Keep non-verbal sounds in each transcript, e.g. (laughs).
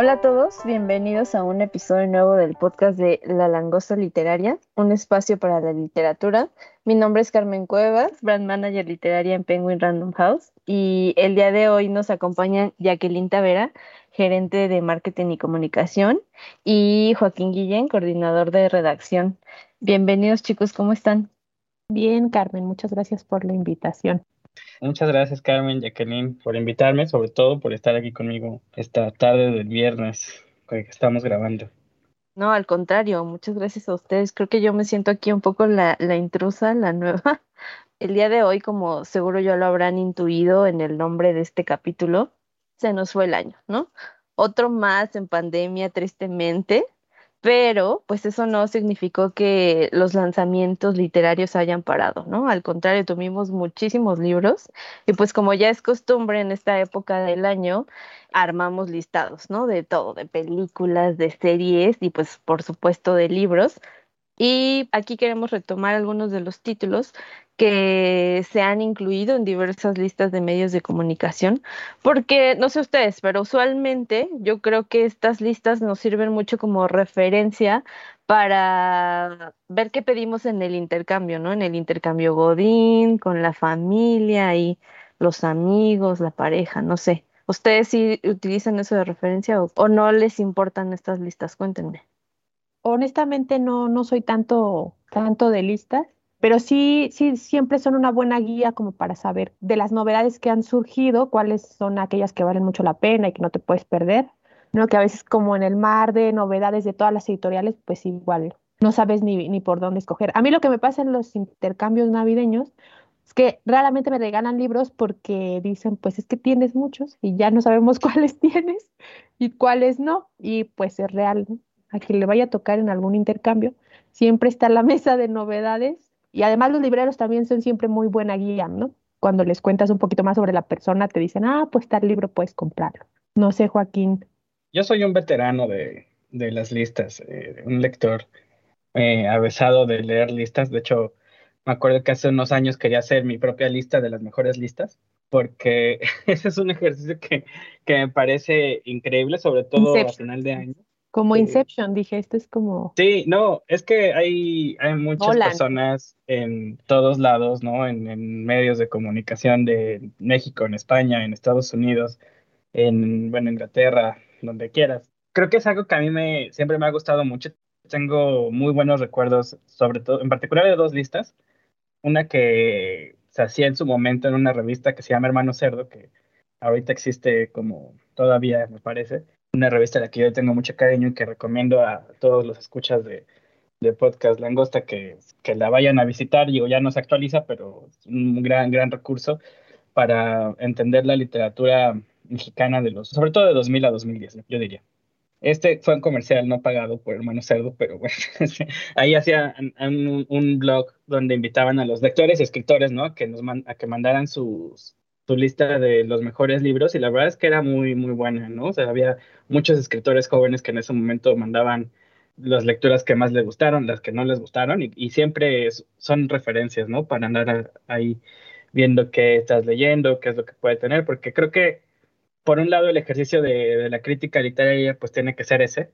Hola a todos, bienvenidos a un episodio nuevo del podcast de La Langosta Literaria, un espacio para la literatura. Mi nombre es Carmen Cuevas, brand manager literaria en Penguin Random House, y el día de hoy nos acompañan Jacqueline Tavera, gerente de marketing y comunicación, y Joaquín Guillén, coordinador de redacción. Bienvenidos chicos, ¿cómo están? Bien, Carmen, muchas gracias por la invitación. Muchas gracias, Carmen, Jacqueline, por invitarme, sobre todo por estar aquí conmigo esta tarde del viernes que estamos grabando. No, al contrario, muchas gracias a ustedes. Creo que yo me siento aquí un poco la, la intrusa, la nueva. (laughs) El día de hoy, como seguro ya lo habrán intuido en el nombre de este capítulo, se nos fue el año, ¿no? Otro más en pandemia, tristemente, pero pues eso no significó que los lanzamientos literarios hayan parado, ¿no? Al contrario, tuvimos muchísimos libros y pues como ya es costumbre en esta época del año, armamos listados, ¿no? De todo, de películas, de series y pues por supuesto de libros. Y aquí queremos retomar algunos de los títulos que se han incluido en diversas listas de medios de comunicación, porque no sé ustedes, pero usualmente yo creo que estas listas nos sirven mucho como referencia para ver qué pedimos en el intercambio, ¿no? En el intercambio Godín, con la familia y los amigos, la pareja, no sé. ¿Ustedes sí utilizan eso de referencia o, o no les importan estas listas? Cuéntenme. Honestamente no, no soy tanto, tanto de listas pero sí, sí, siempre son una buena guía como para saber de las novedades que han surgido, cuáles son aquellas que valen mucho la pena y que no te puedes perder, ¿no? Que a veces como en el mar de novedades de todas las editoriales, pues igual no sabes ni, ni por dónde escoger. A mí lo que me pasa en los intercambios navideños es que raramente me regalan libros porque dicen, pues es que tienes muchos y ya no sabemos (laughs) cuáles tienes y cuáles no, y pues es real. A quien le vaya a tocar en algún intercambio, siempre está la (laughs) mesa de novedades y además los libreros también son siempre muy buena guía, ¿no? Cuando les cuentas un poquito más sobre la persona, te dicen, ah, pues tal libro puedes comprarlo. No sé, Joaquín. Yo soy un veterano de, de las listas, eh, un lector eh, avesado de leer listas. De hecho, me acuerdo que hace unos años quería hacer mi propia lista de las mejores listas, porque (laughs) ese es un ejercicio que, que me parece increíble, sobre todo a final de año. Como Inception, dije, esto es como... Sí, no, es que hay, hay muchas personas en todos lados, ¿no? En, medios de comunicación de México, en España, en Estados Unidos, en, bueno, Inglaterra, donde quieras. Creo que es algo que a mí me, siempre me ha gustado mucho. Tengo muy buenos recuerdos, sobre todo, en particular de dos listas. Una que se hacía en su momento en una revista que se llama Hermano Cerdo, que ahorita existe como todavía, me parece una revista a la que yo tengo mucho cariño y que recomiendo a todos los escuchas de, de podcast Langosta que, que, la vayan a visitar. Digo, ya no se actualiza, pero es un gran, gran recurso para entender la literatura mexicana de los, sobre todo de 2000 a 2010, yo diría. Este fue un comercial no pagado por Hermano Cerdo, pero bueno, (laughs) ahí hacía un, un, blog donde invitaban a los lectores y escritores, ¿no? Que nos a que mandaran sus, su lista de los mejores libros y la verdad es que era muy, muy buena, ¿no? O sea, había muchos escritores jóvenes que en ese momento mandaban las lecturas que más les gustaron, las que no les gustaron y, siempre son referencias, ¿no? Para andar ahí viendo qué estás leyendo, qué es lo que puede tener, porque creo que por un lado el ejercicio de, de la crítica literaria pues tiene que ser ese,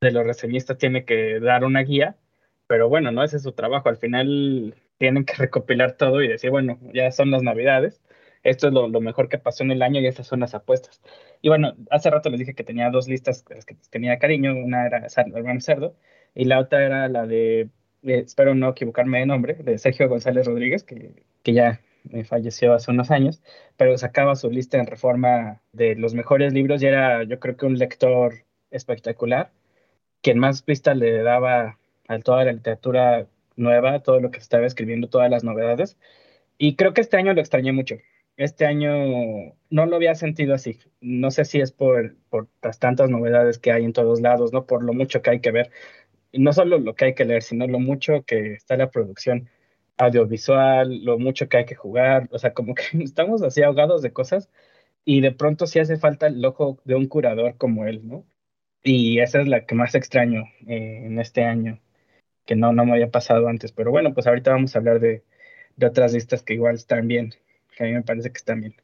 de los reseñistas tiene que dar una guía, pero bueno, no ese es su trabajo, al final tienen que (laughs) recopilar todo y decir, bueno, ya son las navidades, esto es lo, mejor que pasó en el año y estas son las apuestas. Y bueno, hace rato les dije que tenía dos listas las que tenía cariño, una era Hermano Cerdo y la otra era la de eh, espero no equivocarme de nombre, de Sergio González Rodríguez, que, que ya falleció hace unos años, pero sacaba su lista en reforma de los mejores libros y era yo creo que un lector espectacular, quien más pista le daba a toda la literatura nueva, todo lo que estaba escribiendo, todas las novedades. Y creo que este año lo extrañé mucho. Este año no lo había sentido así. No sé si es por, por las tantas novedades que hay en todos lados, ¿no? Por lo mucho que hay que ver. Y no solo lo que hay que leer, sino lo mucho que está la producción audiovisual, lo mucho que hay que jugar. O sea, como que (laughs) estamos así ahogados de cosas y de pronto sí hace falta el ojo de un curador como él, ¿no? Y esa es la que más extraño eh, en este año, que no, no me había pasado antes. Pero bueno, pues ahorita vamos a hablar de, de otras listas que igual están bien que a mí me parece que están bien.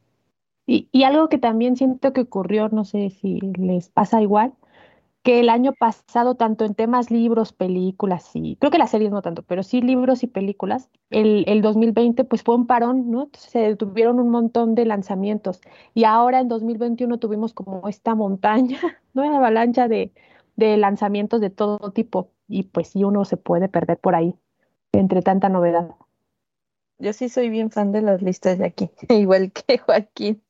Y, y algo que también siento que ocurrió, no sé si les pasa igual, que el año pasado, tanto en temas libros, películas y creo que las series no tanto, pero sí libros y películas, el, el 2020 pues fue un parón, ¿no? se detuvieron un montón de lanzamientos y ahora en 2021 tuvimos como esta montaña, (laughs) ¿no? Una avalancha de, de lanzamientos de todo tipo y pues sí uno se puede perder por ahí entre tanta novedad. Yo sí soy bien fan de las listas de aquí, (laughs) igual que Joaquín.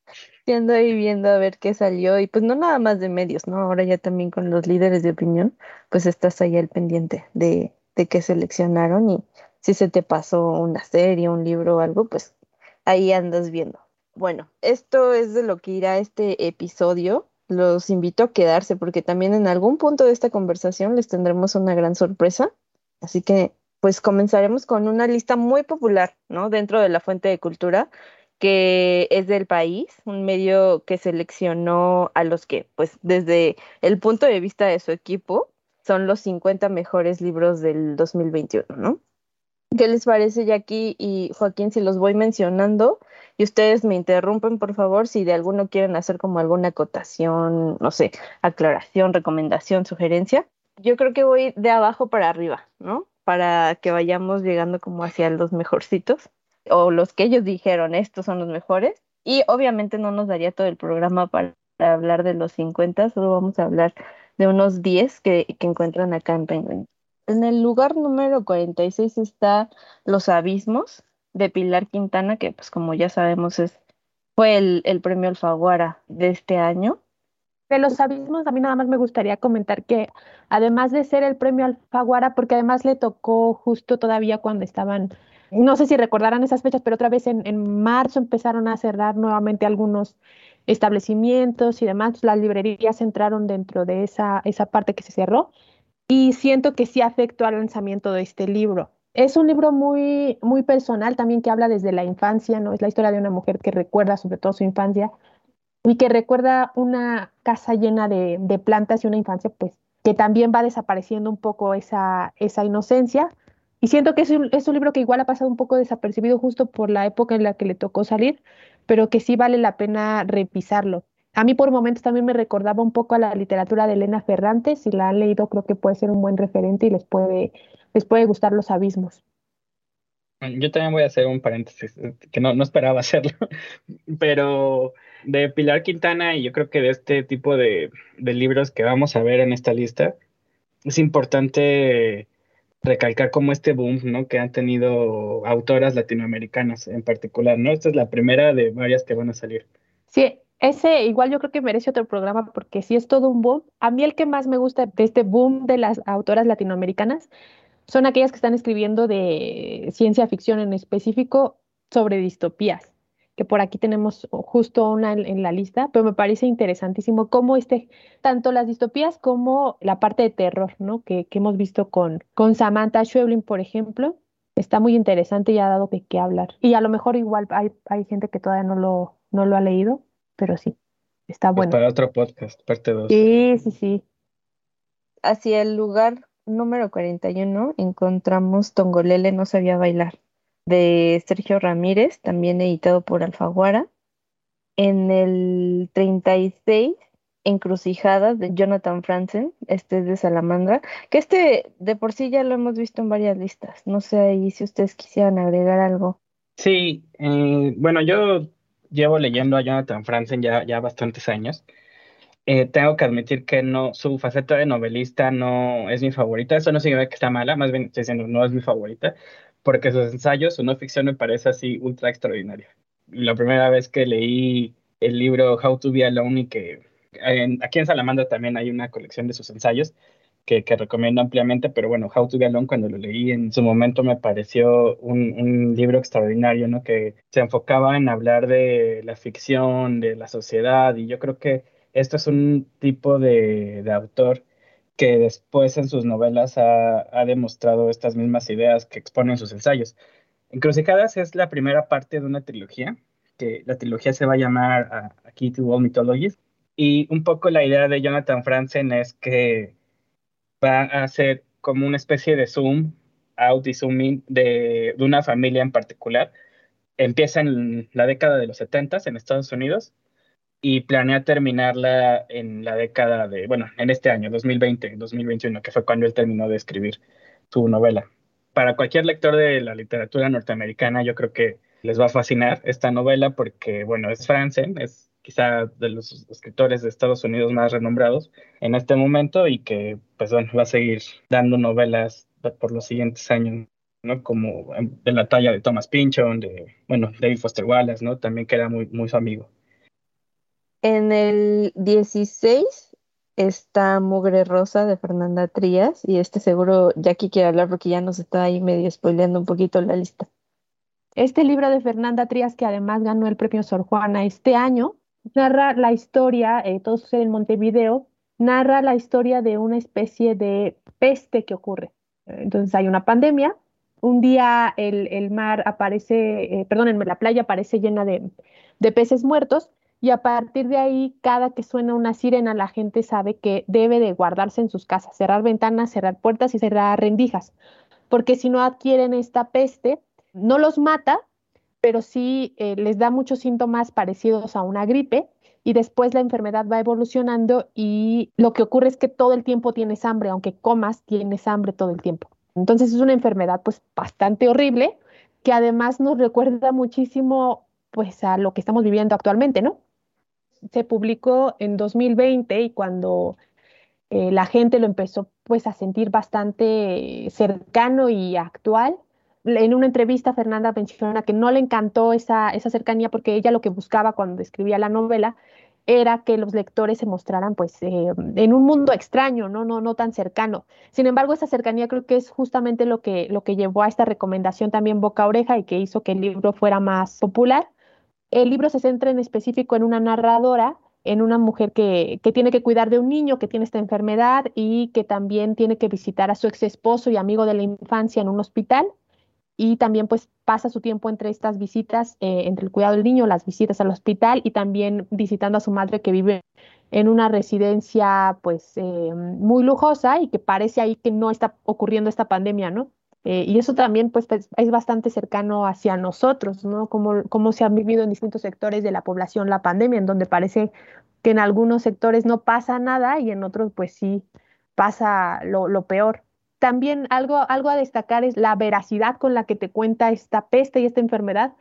Siendo ahí viendo a ver qué salió y pues no nada más de medios, ¿no? Ahora ya también con los líderes de opinión, pues estás ahí al pendiente de, de qué seleccionaron y si se te pasó una serie, un libro o algo, pues ahí andas viendo. Bueno, esto es de lo que irá este episodio. Los invito a quedarse porque también en algún punto de esta conversación les tendremos una gran sorpresa. Así que pues comenzaremos con una lista muy popular, ¿no? Dentro de la fuente de cultura, que es del país, un medio que seleccionó a los que, pues desde el punto de vista de su equipo, son los 50 mejores libros del 2021, ¿no? ¿Qué les parece, Jackie y Joaquín, si los voy mencionando? Y ustedes me interrumpen, por favor, si de alguno quieren hacer como alguna acotación, no sé, aclaración, recomendación, sugerencia. Yo creo que voy de abajo para arriba, ¿no? Para que vayamos llegando como hacia los mejorcitos o los que ellos dijeron, estos son los mejores. Y obviamente no nos daría todo el programa para hablar de los 50, solo vamos a hablar de unos 10 que, que encuentran acá en Penguin. En el lugar número 46 está Los Abismos de Pilar Quintana, que pues como ya sabemos es, fue el, el premio Alfaguara de este año. De los abismos, a mí nada más me gustaría comentar que además de ser el premio Alfaguara, porque además le tocó justo todavía cuando estaban, no sé si recordarán esas fechas, pero otra vez en, en marzo empezaron a cerrar nuevamente algunos establecimientos y demás, las librerías entraron dentro de esa, esa parte que se cerró y siento que sí afectó al lanzamiento de este libro. Es un libro muy, muy personal también que habla desde la infancia, ¿no? Es la historia de una mujer que recuerda sobre todo su infancia y que recuerda una casa llena de, plantas y una infancia pues que también va desapareciendo un poco esa, esa inocencia. Y siento que es un, es un libro que igual ha pasado un poco desapercibido justo por la época en la que le tocó salir, pero que sí vale la pena revisarlo. A mí por momentos también me recordaba un poco a la literatura de Elena Ferrante, si la han leído creo que puede ser un buen referente y les puede, les puede gustar los abismos. Yo también voy a hacer un paréntesis, que no, no esperaba hacerlo, (laughs) pero de Pilar Quintana y yo creo que de este tipo de, libros que vamos a ver en esta lista, es importante recalcar como este boom, ¿no? Que han tenido autoras latinoamericanas en particular, ¿no? Esta es la primera de varias que van a salir. Sí, ese igual yo creo que merece otro programa porque sí es todo un boom. A mí el que más me gusta de este boom de las autoras latinoamericanas son aquellas que están escribiendo de ciencia ficción en específico sobre distopías que por aquí tenemos justo una en, la lista, pero me parece interesantísimo cómo este, tanto las distopías como la parte de terror, ¿no? Que, que hemos visto con, con Samantha Schweblin, por ejemplo, está muy interesante y ha dado de qué hablar. Y a lo mejor igual hay, hay gente que todavía no lo, no lo ha leído, pero sí, está bueno. para otro podcast, parte 2. Sí, sí, sí. Hacia el lugar número 41 encontramos Tongolele no sabía bailar de Sergio Ramírez, también editado por Alfaguara. En el 36, Encrucijadas de Jonathan Franzen, este es de Salamandra, que este de por sí ya lo hemos visto en varias listas. No sé ahí si ustedes quisieran agregar algo. Sí, eh, bueno, yo llevo leyendo a Jonathan Franzen ya, ya bastantes años Eh, tengo que admitir que no, su faceta de novelista no es mi favorita. Eso no significa que está mala, más bien estoy diciendo no es mi favorita, porque sus ensayos, su no ficción me parece así ultra extraordinaria. La primera vez que leí el libro How to Be Alone y que aquí en Salamandra también hay una colección de sus ensayos que, que, recomiendo ampliamente, pero bueno, How to Be Alone cuando lo leí en su momento me pareció un, un, libro extraordinario, ¿no? Que se enfocaba en hablar de la ficción, de la sociedad, y yo creo que esto es un tipo de autor que después en sus novelas ha, ha, demostrado estas mismas ideas que expone en sus ensayos. Encrucijadas es la primera parte de una trilogía, que la trilogía se va a llamar uh, A Key to All Mythologies, y un poco la idea de Jonathan Franzen es que va a ser como una especie de zoom out y zooming de, de una familia en particular. Empieza en la década de los 70 en Estados Unidos y planea terminarla en la década de, bueno, en este año, 2020, 2021, que fue cuando él terminó de escribir su novela. Para cualquier lector de la literatura norteamericana, yo creo que les va a fascinar esta novela porque, bueno, es Franzen, es quizá de los escritores de Estados Unidos más renombrados en este momento y que pues bueno, va a seguir dando novelas por los siguientes años, ¿no? Como de la talla de Thomas Pynchon, de, bueno, David Foster Wallace, ¿no? También que era muy, muy su amigo. En el 16 está Mugre Rosa de Fernanda Trías y este seguro Jackie quiere hablar porque ya nos está ahí medio spoileando un poquito la lista. Este libro de Fernanda Trías, que además ganó el premio Sor Juana este año, narra la historia, eh, todo sucede en Montevideo, narra la historia de una especie de peste que ocurre. Entonces hay una pandemia, un día el, mar aparece, eh, perdón, la playa aparece llena de, de peces muertos y a partir de ahí, cada que suena una sirena, la gente sabe que debe de guardarse en sus casas, cerrar ventanas, cerrar puertas y cerrar rendijas, porque si no adquieren esta peste, no los mata, pero sí eh, les da muchos síntomas parecidos a una gripe y después la enfermedad va evolucionando y lo que ocurre es que todo el tiempo tienes hambre, aunque comas, tienes hambre todo el tiempo. Entonces es una enfermedad pues bastante horrible que además nos recuerda muchísimo pues a lo que estamos viviendo actualmente, ¿no? Se publicó en 2020 y cuando eh, la gente lo empezó pues a sentir bastante cercano y actual, en una entrevista Fernanda menciona que no le encantó esa, esa cercanía porque ella lo que buscaba cuando escribía la novela era que los lectores se mostraran pues eh, en un mundo extraño, ¿no? No, no tan cercano. Sin embargo, esa cercanía creo que es justamente lo que, lo que llevó a esta recomendación también boca a oreja y que hizo que el libro fuera más popular. El libro se centra en específico en una narradora, en una mujer que, que tiene que cuidar de un niño que tiene esta enfermedad y que también tiene que visitar a su ex esposo y amigo de la infancia en un hospital y también pues pasa su tiempo entre estas visitas, eh, entre el cuidado del niño, las visitas al hospital y también visitando a su madre que vive en una residencia pues eh, muy lujosa y que parece ahí que no está ocurriendo esta pandemia, ¿no? Eh, y eso también pues, pues, es bastante cercano hacia nosotros, ¿no? Como, como se ha vivido en distintos sectores de la población la pandemia, en donde parece que en algunos sectores no pasa nada y en otros pues sí pasa lo, lo peor. También algo, algo a destacar es la veracidad con la que te cuenta esta peste y esta enfermedad,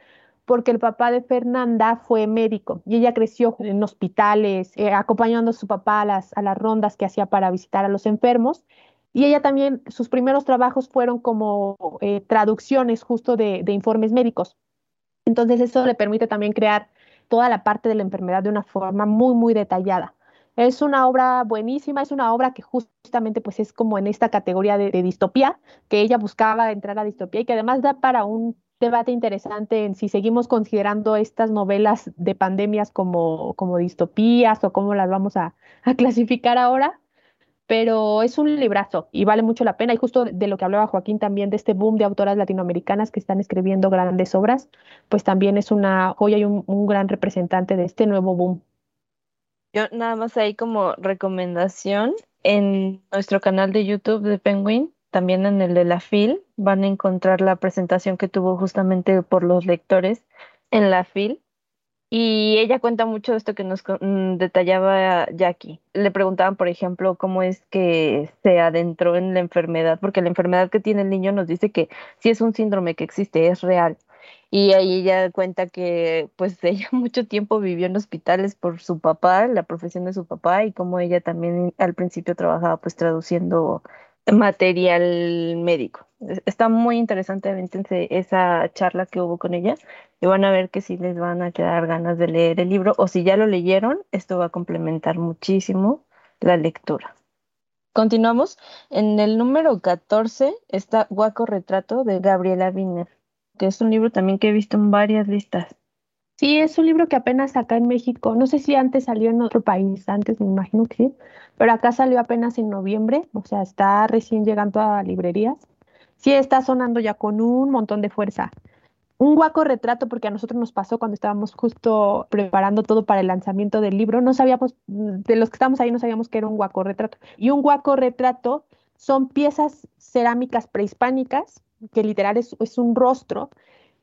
porque el papá de Fernanda fue médico y ella creció en hospitales, eh, acompañando a su papá a las, a las rondas que hacía para visitar a los enfermos. Y ella también, sus primeros trabajos fueron como eh, traducciones justo de, de informes médicos. Entonces eso le permite también crear toda la parte de la enfermedad de una forma muy, muy detallada. Es una obra buenísima, es una obra que justamente pues es como en esta categoría de, distopía, que ella buscaba entrar a distopía y que además da para un debate interesante en si seguimos considerando estas novelas de pandemias como, como distopías o cómo las vamos a clasificar ahora, pero es un librazo y vale mucho la pena. Y justo de lo que hablaba Joaquín también, de este boom de autoras latinoamericanas que están escribiendo grandes obras, pues también es una joya y un, gran representante de este nuevo boom. Yo nada más ahí como recomendación en nuestro canal de YouTube de Penguin, también en el de la FIL, van a encontrar la presentación que tuvo justamente por los lectores en la FIL. Y ella cuenta mucho esto que nos mm, detallaba Jackie. Le preguntaban, por ejemplo, cómo es que se adentró en la enfermedad, porque la enfermedad que tiene el niño nos dice que sí es un síndrome que existe, es real Y ahí ella cuenta que pues (laughs) ella mucho tiempo vivió en hospitales por su papá, la profesión de su papá, y como ella también al principio trabajaba pues traduciendo material médico. Está muy interesante, avéntense esa charla que hubo con ella y van a ver que si les van a quedar ganas de leer el libro o si ya lo leyeron, esto va a complementar muchísimo la lectura. Continuamos. En el número 14 está Guaco Retrato de Gabriela Wiener, que es un libro también que he visto en varias listas. Sí, es un libro que apenas acá en México, no sé si antes salió en otro país, antes me imagino que sí, pero acá salió apenas en noviembre, o sea, está recién llegando a librerías. Sí, está sonando ya con un montón de fuerza. Un guaco retrato, porque a nosotros nos pasó cuando estábamos justo preparando todo para el lanzamiento del libro, no sabíamos, de los que estábamos ahí no sabíamos que era un guaco retrato. Y un guaco retrato son piezas cerámicas prehispánicas, que literal es, es un rostro,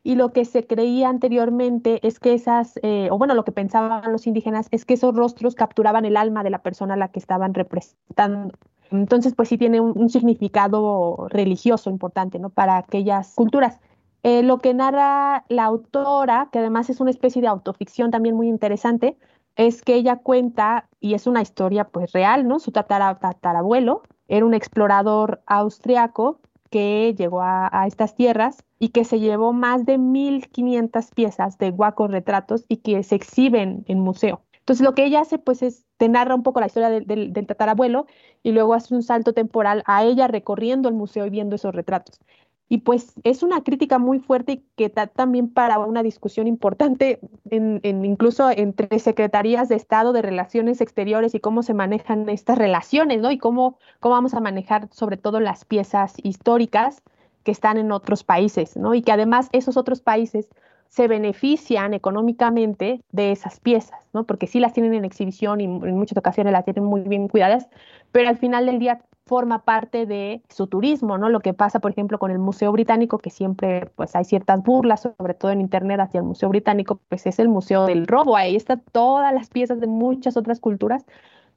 y lo que se creía anteriormente es que esas, eh, o bueno, lo que pensaban los indígenas es que esos rostros capturaban el alma de la persona a la que estaban representando. Entonces, pues sí tiene un, significado religioso importante, ¿no? Para aquellas culturas. Eh, lo que narra la autora, que además es una especie de autoficción también muy interesante, es que ella cuenta, y es una historia pues real, ¿no? Su tatarabuelo era un explorador austriaco que llegó a, estas tierras y que se llevó más de 1.500 piezas de guacos retratos y que se exhiben en museo. Entonces lo que ella hace pues es te narra un poco la historia del tatarabuelo y luego hace un salto temporal a ella recorriendo el museo y viendo esos retratos. Y pues es una crítica muy fuerte que está también para una discusión importante, incluso entre secretarías de Estado de Relaciones Exteriores y cómo se manejan estas relaciones, ¿no? Y cómo, cómo vamos a manejar sobre todo las piezas históricas que están en otros países, ¿no? Y que además esos otros países se benefician económicamente de esas piezas, ¿no? Porque sí las tienen en exhibición y en muchas ocasiones las tienen muy bien cuidadas, pero al final del día forma parte de su turismo, ¿no? Lo que pasa, por ejemplo, con el Museo Británico, que siempre pues hay ciertas burlas, sobre todo en internet hacia el Museo Británico, pues es el Museo del Robo, ahí están todas las piezas de muchas otras culturas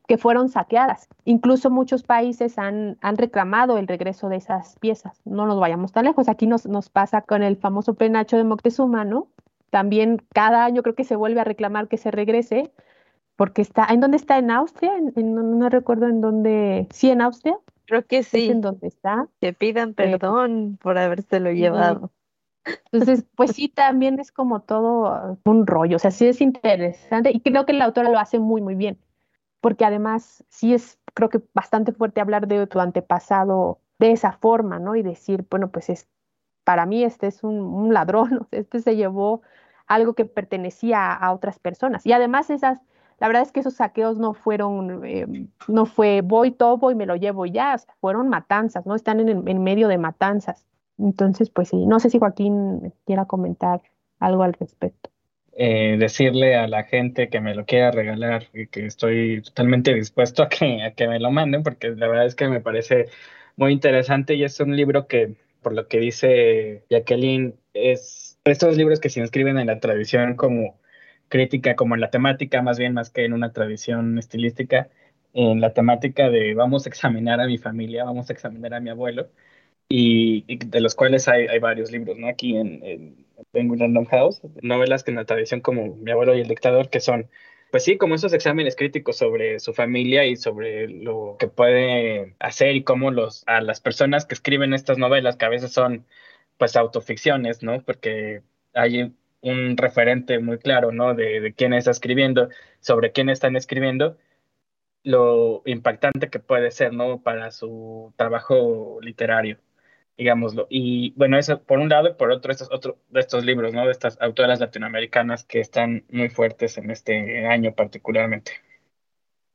que fueron saqueadas. Incluso muchos países han, han reclamado el regreso de esas piezas. No nos vayamos tan lejos, aquí nos, nos pasa con el famoso penacho de Moctezuma, ¿no? También cada año creo que se vuelve a reclamar que se regrese, porque está, ¿en dónde está? ¿En Austria? En, no, recuerdo en dónde, sí, en Austria. Creo que sí. en dónde está. Que pidan eh, perdón por habérselo llevado. Entonces, pues sí, también es como todo un rollo, o sea, sí es interesante y creo que la autora lo hace muy, muy bien, porque además sí es, creo que bastante fuerte hablar de tu antepasado de esa forma, ¿no? Y decir, bueno, pues es, para mí este es un, un ladrón, (laughs) este se llevó algo que pertenecía a otras personas. Y además esas la verdad es que esos saqueos no fueron, eh, no fue voy, topo y me lo llevo ya, fueron matanzas, ¿no? Están en, en medio de matanzas. Entonces, pues sí, no sé si Joaquín quiera comentar algo al respecto. Eh, decirle a la gente que me lo quiera regalar y que estoy totalmente dispuesto a que, a que me lo manden, porque la verdad es que me parece muy interesante y es un libro que, por lo que dice Jacqueline, es estos libros que se inscriben en la tradición como crítica como en la temática, más bien más que en una tradición estilística, en la temática de vamos a examinar a mi familia, vamos a examinar a mi abuelo, y, de los cuales hay, hay, varios libros, ¿no? Aquí en, en Penguin Random House, novelas que en la tradición como Mi abuelo y el dictador, que son, pues sí, como esos exámenes críticos sobre su familia y sobre lo que puede hacer y cómo los, a las personas que escriben estas novelas, que a veces son pues autoficciones, ¿no? Porque hay un referente muy claro, ¿no? De, quién está escribiendo, sobre quién están escribiendo, lo impactante que puede ser, ¿no? Para su trabajo literario, digámoslo. Y bueno, eso por un lado, y por otro, estos, otro de estos libros, ¿no? De estas autoras latinoamericanas que están muy fuertes en este año particularmente.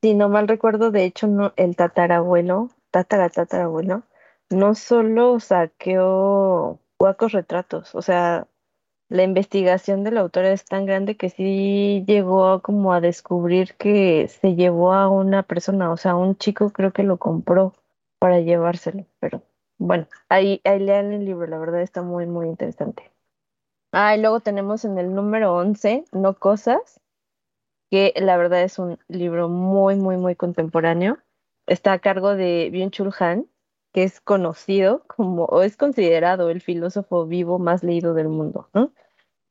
Si no mal recuerdo, de hecho, no, el tatarabuelo, tatara tatarabuelo, no solo saqueó huacos retratos, o sea, la investigación del autor es tan grande que sí llegó como a descubrir que se llevó a una persona, o sea, un chico creo que lo compró para llevárselo, pero bueno, ahí, ahí lean el libro, la verdad está muy, muy interesante. Ah, y luego tenemos en el número 11, No Cosas, que la verdad es un libro muy, muy, muy contemporáneo. Está a cargo de Byung-Chul Han, que es conocido como, o es considerado el filósofo vivo más leído del mundo, ¿no?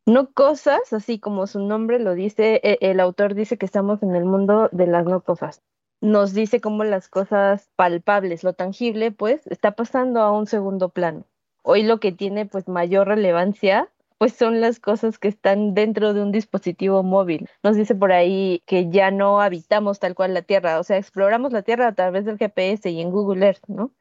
No cosas, así como su nombre lo dice, e, el autor dice que estamos en el mundo de las no cosas. Nos dice cómo las cosas palpables, lo tangible, pues, está pasando a un segundo plano. Hoy lo que tiene pues mayor relevancia pues son las cosas que están dentro de un dispositivo móvil. Nos dice por ahí que ya no habitamos tal cual la Tierra, o sea, exploramos la Tierra a través del GPS y en Google Earth, ¿no?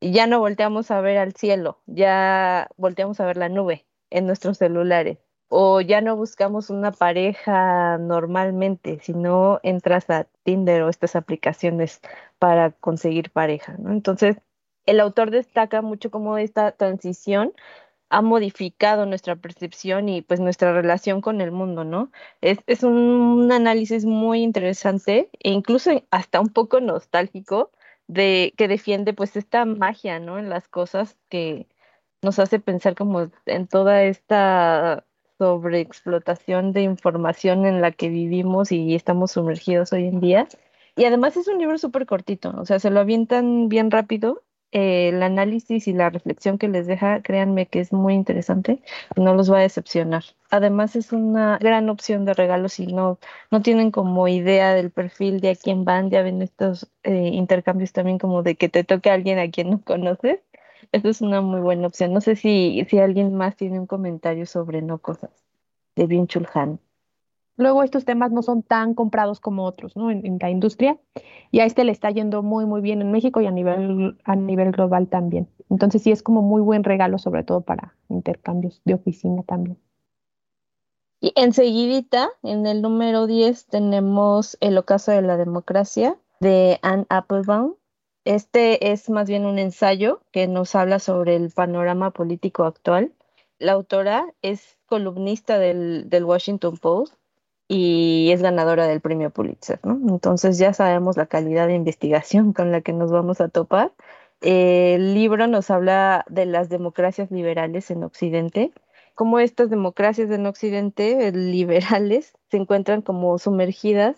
Y ya no volteamos a ver al cielo, ya volteamos a ver la nube en nuestros celulares. O ya no buscamos una pareja normalmente, sino entras a Tinder o estas aplicaciones para conseguir pareja. Entonces, el autor destaca mucho cómo esta transición ha modificado nuestra percepción y pues nuestra relación con el mundo, ¿no? Es, es un, análisis muy interesante e incluso hasta un poco nostálgico de que defiende pues esta magia, ¿no? En las cosas que nos hace pensar como en toda esta sobreexplotación de información en la que vivimos y estamos sumergidos hoy en día. Y además es un libro súper cortito, o sea, se lo avientan bien rápido eh, el análisis y la reflexión que les deja, créanme que es muy interesante no los va a decepcionar. Además es una gran opción de regalo si no, no tienen como idea del perfil de a quién van, ya ven estos eh, intercambios también como de que te toque a alguien a quien no conoces. Eso es una muy buena opción. No sé si, si alguien más tiene un comentario sobre No Cosas de Bin Chulhan. Luego estos temas no son tan comprados como otros ¿no? en, la industria y a este le está yendo muy muy bien en México y a nivel, a nivel global también. Entonces sí es como muy buen regalo sobre todo para intercambios de oficina también. Y enseguidita, en el número 10 tenemos El ocaso de la democracia de Anne Applebaum. Este es más bien un ensayo que nos habla sobre el panorama político actual. La autora es columnista del, Washington Post y es ganadora del premio Pulitzer, ¿no? Entonces ya sabemos la calidad de investigación con la que nos vamos a topar. el libro nos habla de las democracias liberales en Occidente, cómo estas democracias en Occidente, eh, (laughs) liberales, se encuentran como sumergidas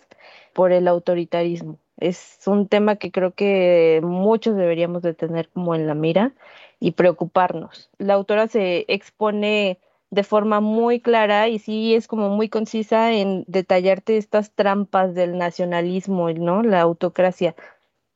por el autoritarismo. Es un tema que creo que muchos deberíamos de tener como en la mira y preocuparnos. La autora se expone de forma muy clara y sí es como muy concisa en detallarte estas trampas del nacionalismo, ¿no? La autocracia.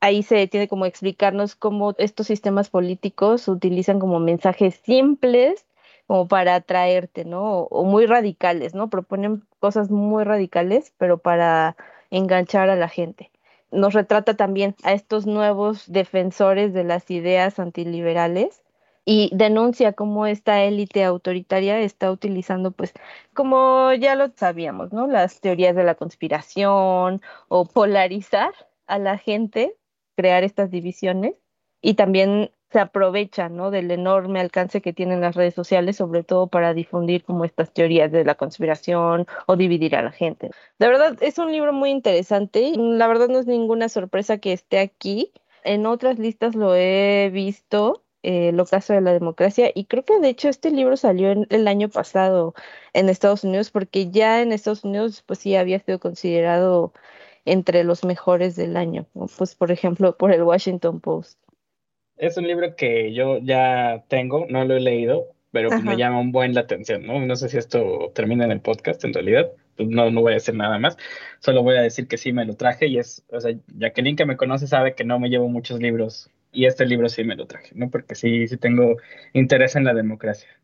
Ahí se tiene como explicarnos cómo estos sistemas políticos utilizan como mensajes simples como para atraerte, ¿no? O, muy radicales, ¿no? Proponen cosas muy radicales, pero para enganchar a la gente. Nos retrata también a estos nuevos defensores de las ideas antiliberales y denuncia cómo esta élite autoritaria está utilizando, pues, como ya lo sabíamos, ¿no? Las teorías de la conspiración o polarizar a la gente, crear estas divisiones y también se aprovecha, ¿no? Del enorme alcance que tienen las redes sociales, sobre todo para difundir como estas teorías de la conspiración o dividir a la gente. De verdad, es un libro muy interesante. La verdad no es ninguna sorpresa que esté aquí. En otras listas lo he visto eh, el ocaso de la democracia y creo que de hecho este libro salió el año pasado en Estados Unidos porque ya en Estados Unidos pues sí había sido considerado entre los mejores del año, pues por ejemplo por el Washington Post. Es un libro que yo ya tengo, no lo he leído, pero pues me llama un buen la atención, ¿no? No sé si esto termina en el podcast en realidad, pues no, no voy a decir nada más, solo voy a decir que sí me lo traje y es, o sea, Jacqueline que me conoce sabe que no me llevo muchos libros y este libro sí me lo traje, ¿no? Porque sí, sí tengo interés en la democracia.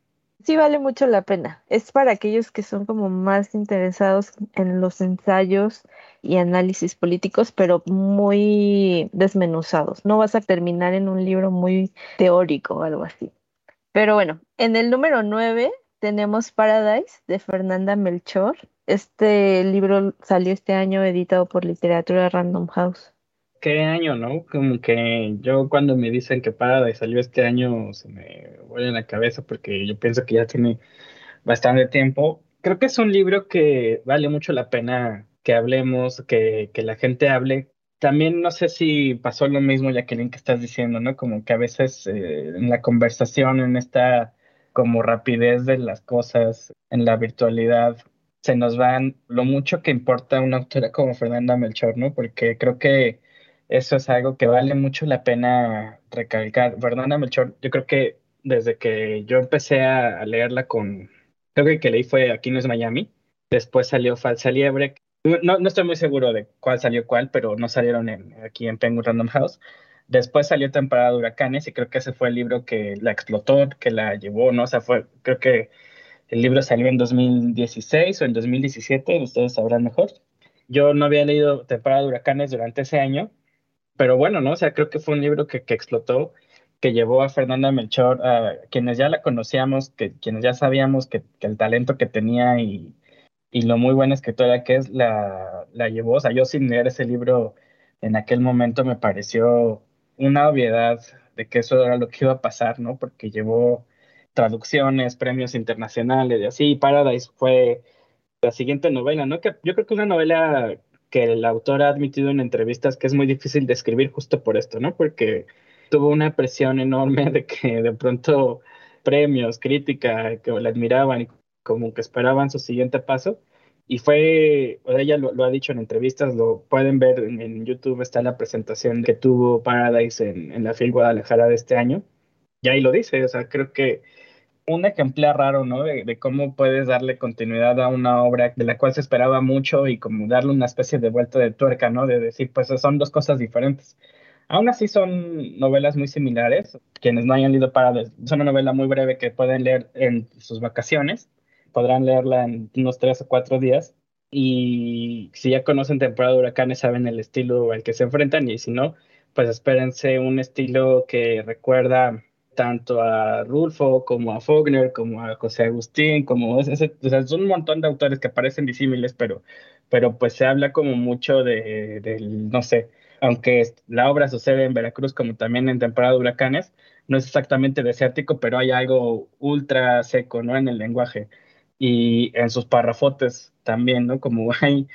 Sí vale mucho la pena. Es para aquellos que son como más interesados en los ensayos y análisis políticos, pero muy desmenuzados. No vas a terminar en un libro muy teórico o algo así. Pero bueno, en el número 9 tenemos Paradise de Fernanda Melchor. Este libro salió este año editado por Literatura Random House qué año, ¿no? Como que yo cuando me dicen que Paradise salió este año se me vuelve la cabeza porque yo pienso que ya tiene bastante tiempo. Creo que es un libro que vale mucho la pena que hablemos, que, que la gente hable. También no sé si pasó lo mismo, Jacqueline, que estás diciendo, ¿no? Como que a veces eh, en la conversación, en esta como rapidez de las cosas, en la virtualidad, se nos van lo mucho que importa una autora como Fernanda Melchor, ¿no? Porque creo que eso es algo que vale mucho la pena recalcar. Fernanda Melchor, yo creo que desde que yo empecé a leerla con, creo que el que leí fue Aquí no es Miami, después salió Falsa Liebre, no, no estoy muy seguro de cuál salió cuál, pero no salieron aquí en Penguin Random House. Después salió Temporada de Huracanes y creo que ese fue el libro que la explotó, que la llevó, ¿no? O sea, fue, creo que el libro salió en 2016 o en 2017, ustedes sabrán mejor. Yo no había leído Temporada de Huracanes durante ese año, pero bueno, ¿no? O sea, creo que fue un libro que, que explotó, que llevó a Fernanda Melchor, a quienes ya la conocíamos, que quienes ya sabíamos que, el talento que tenía y, y lo muy buena escritora que es, la, la llevó. O sea, yo sin leer ese libro en aquel momento me pareció una obviedad de que eso era lo que iba a pasar, ¿no? Porque llevó traducciones, premios internacionales y así. Paradise fue la siguiente novela, ¿no? Que yo creo que es una novela que el autor ha admitido en entrevistas que es muy difícil de escribir justo por esto, ¿no? Porque tuvo una presión enorme de que de pronto premios, crítica, que la admiraban y como que esperaban su siguiente paso. Y fue, ella lo, ha dicho en entrevistas, lo pueden ver en, YouTube, está la presentación que tuvo Paradise en, en la FIL Guadalajara de este año. Y ahí lo dice, o sea, creo que un ejemplar raro, ¿no? De, cómo puedes darle continuidad a una obra de la cual se esperaba mucho y como darle una especie de vuelta de tuerca, ¿no? De decir, pues son dos cosas diferentes. Aún así son novelas muy similares. Quienes no hayan leído Paradise, es una novela muy breve que pueden leer en sus vacaciones podrán leerla en unos tres o cuatro días. Y si ya conocen temporada de huracanes, saben el estilo al que se enfrentan. Y si no, pues espérense un estilo que recuerda tanto a Rulfo como a Faulkner, como a José Agustín, como ese, o sea, son un montón de autores que parecen disímiles, pero, pero pues se habla como mucho de, no sé, aunque la obra sucede en Veracruz como también en temporada de huracanes, no es exactamente desértico, pero hay algo ultra seco, ¿no? En el lenguaje y en sus parrafotes también, ¿no? Como (laughs) hay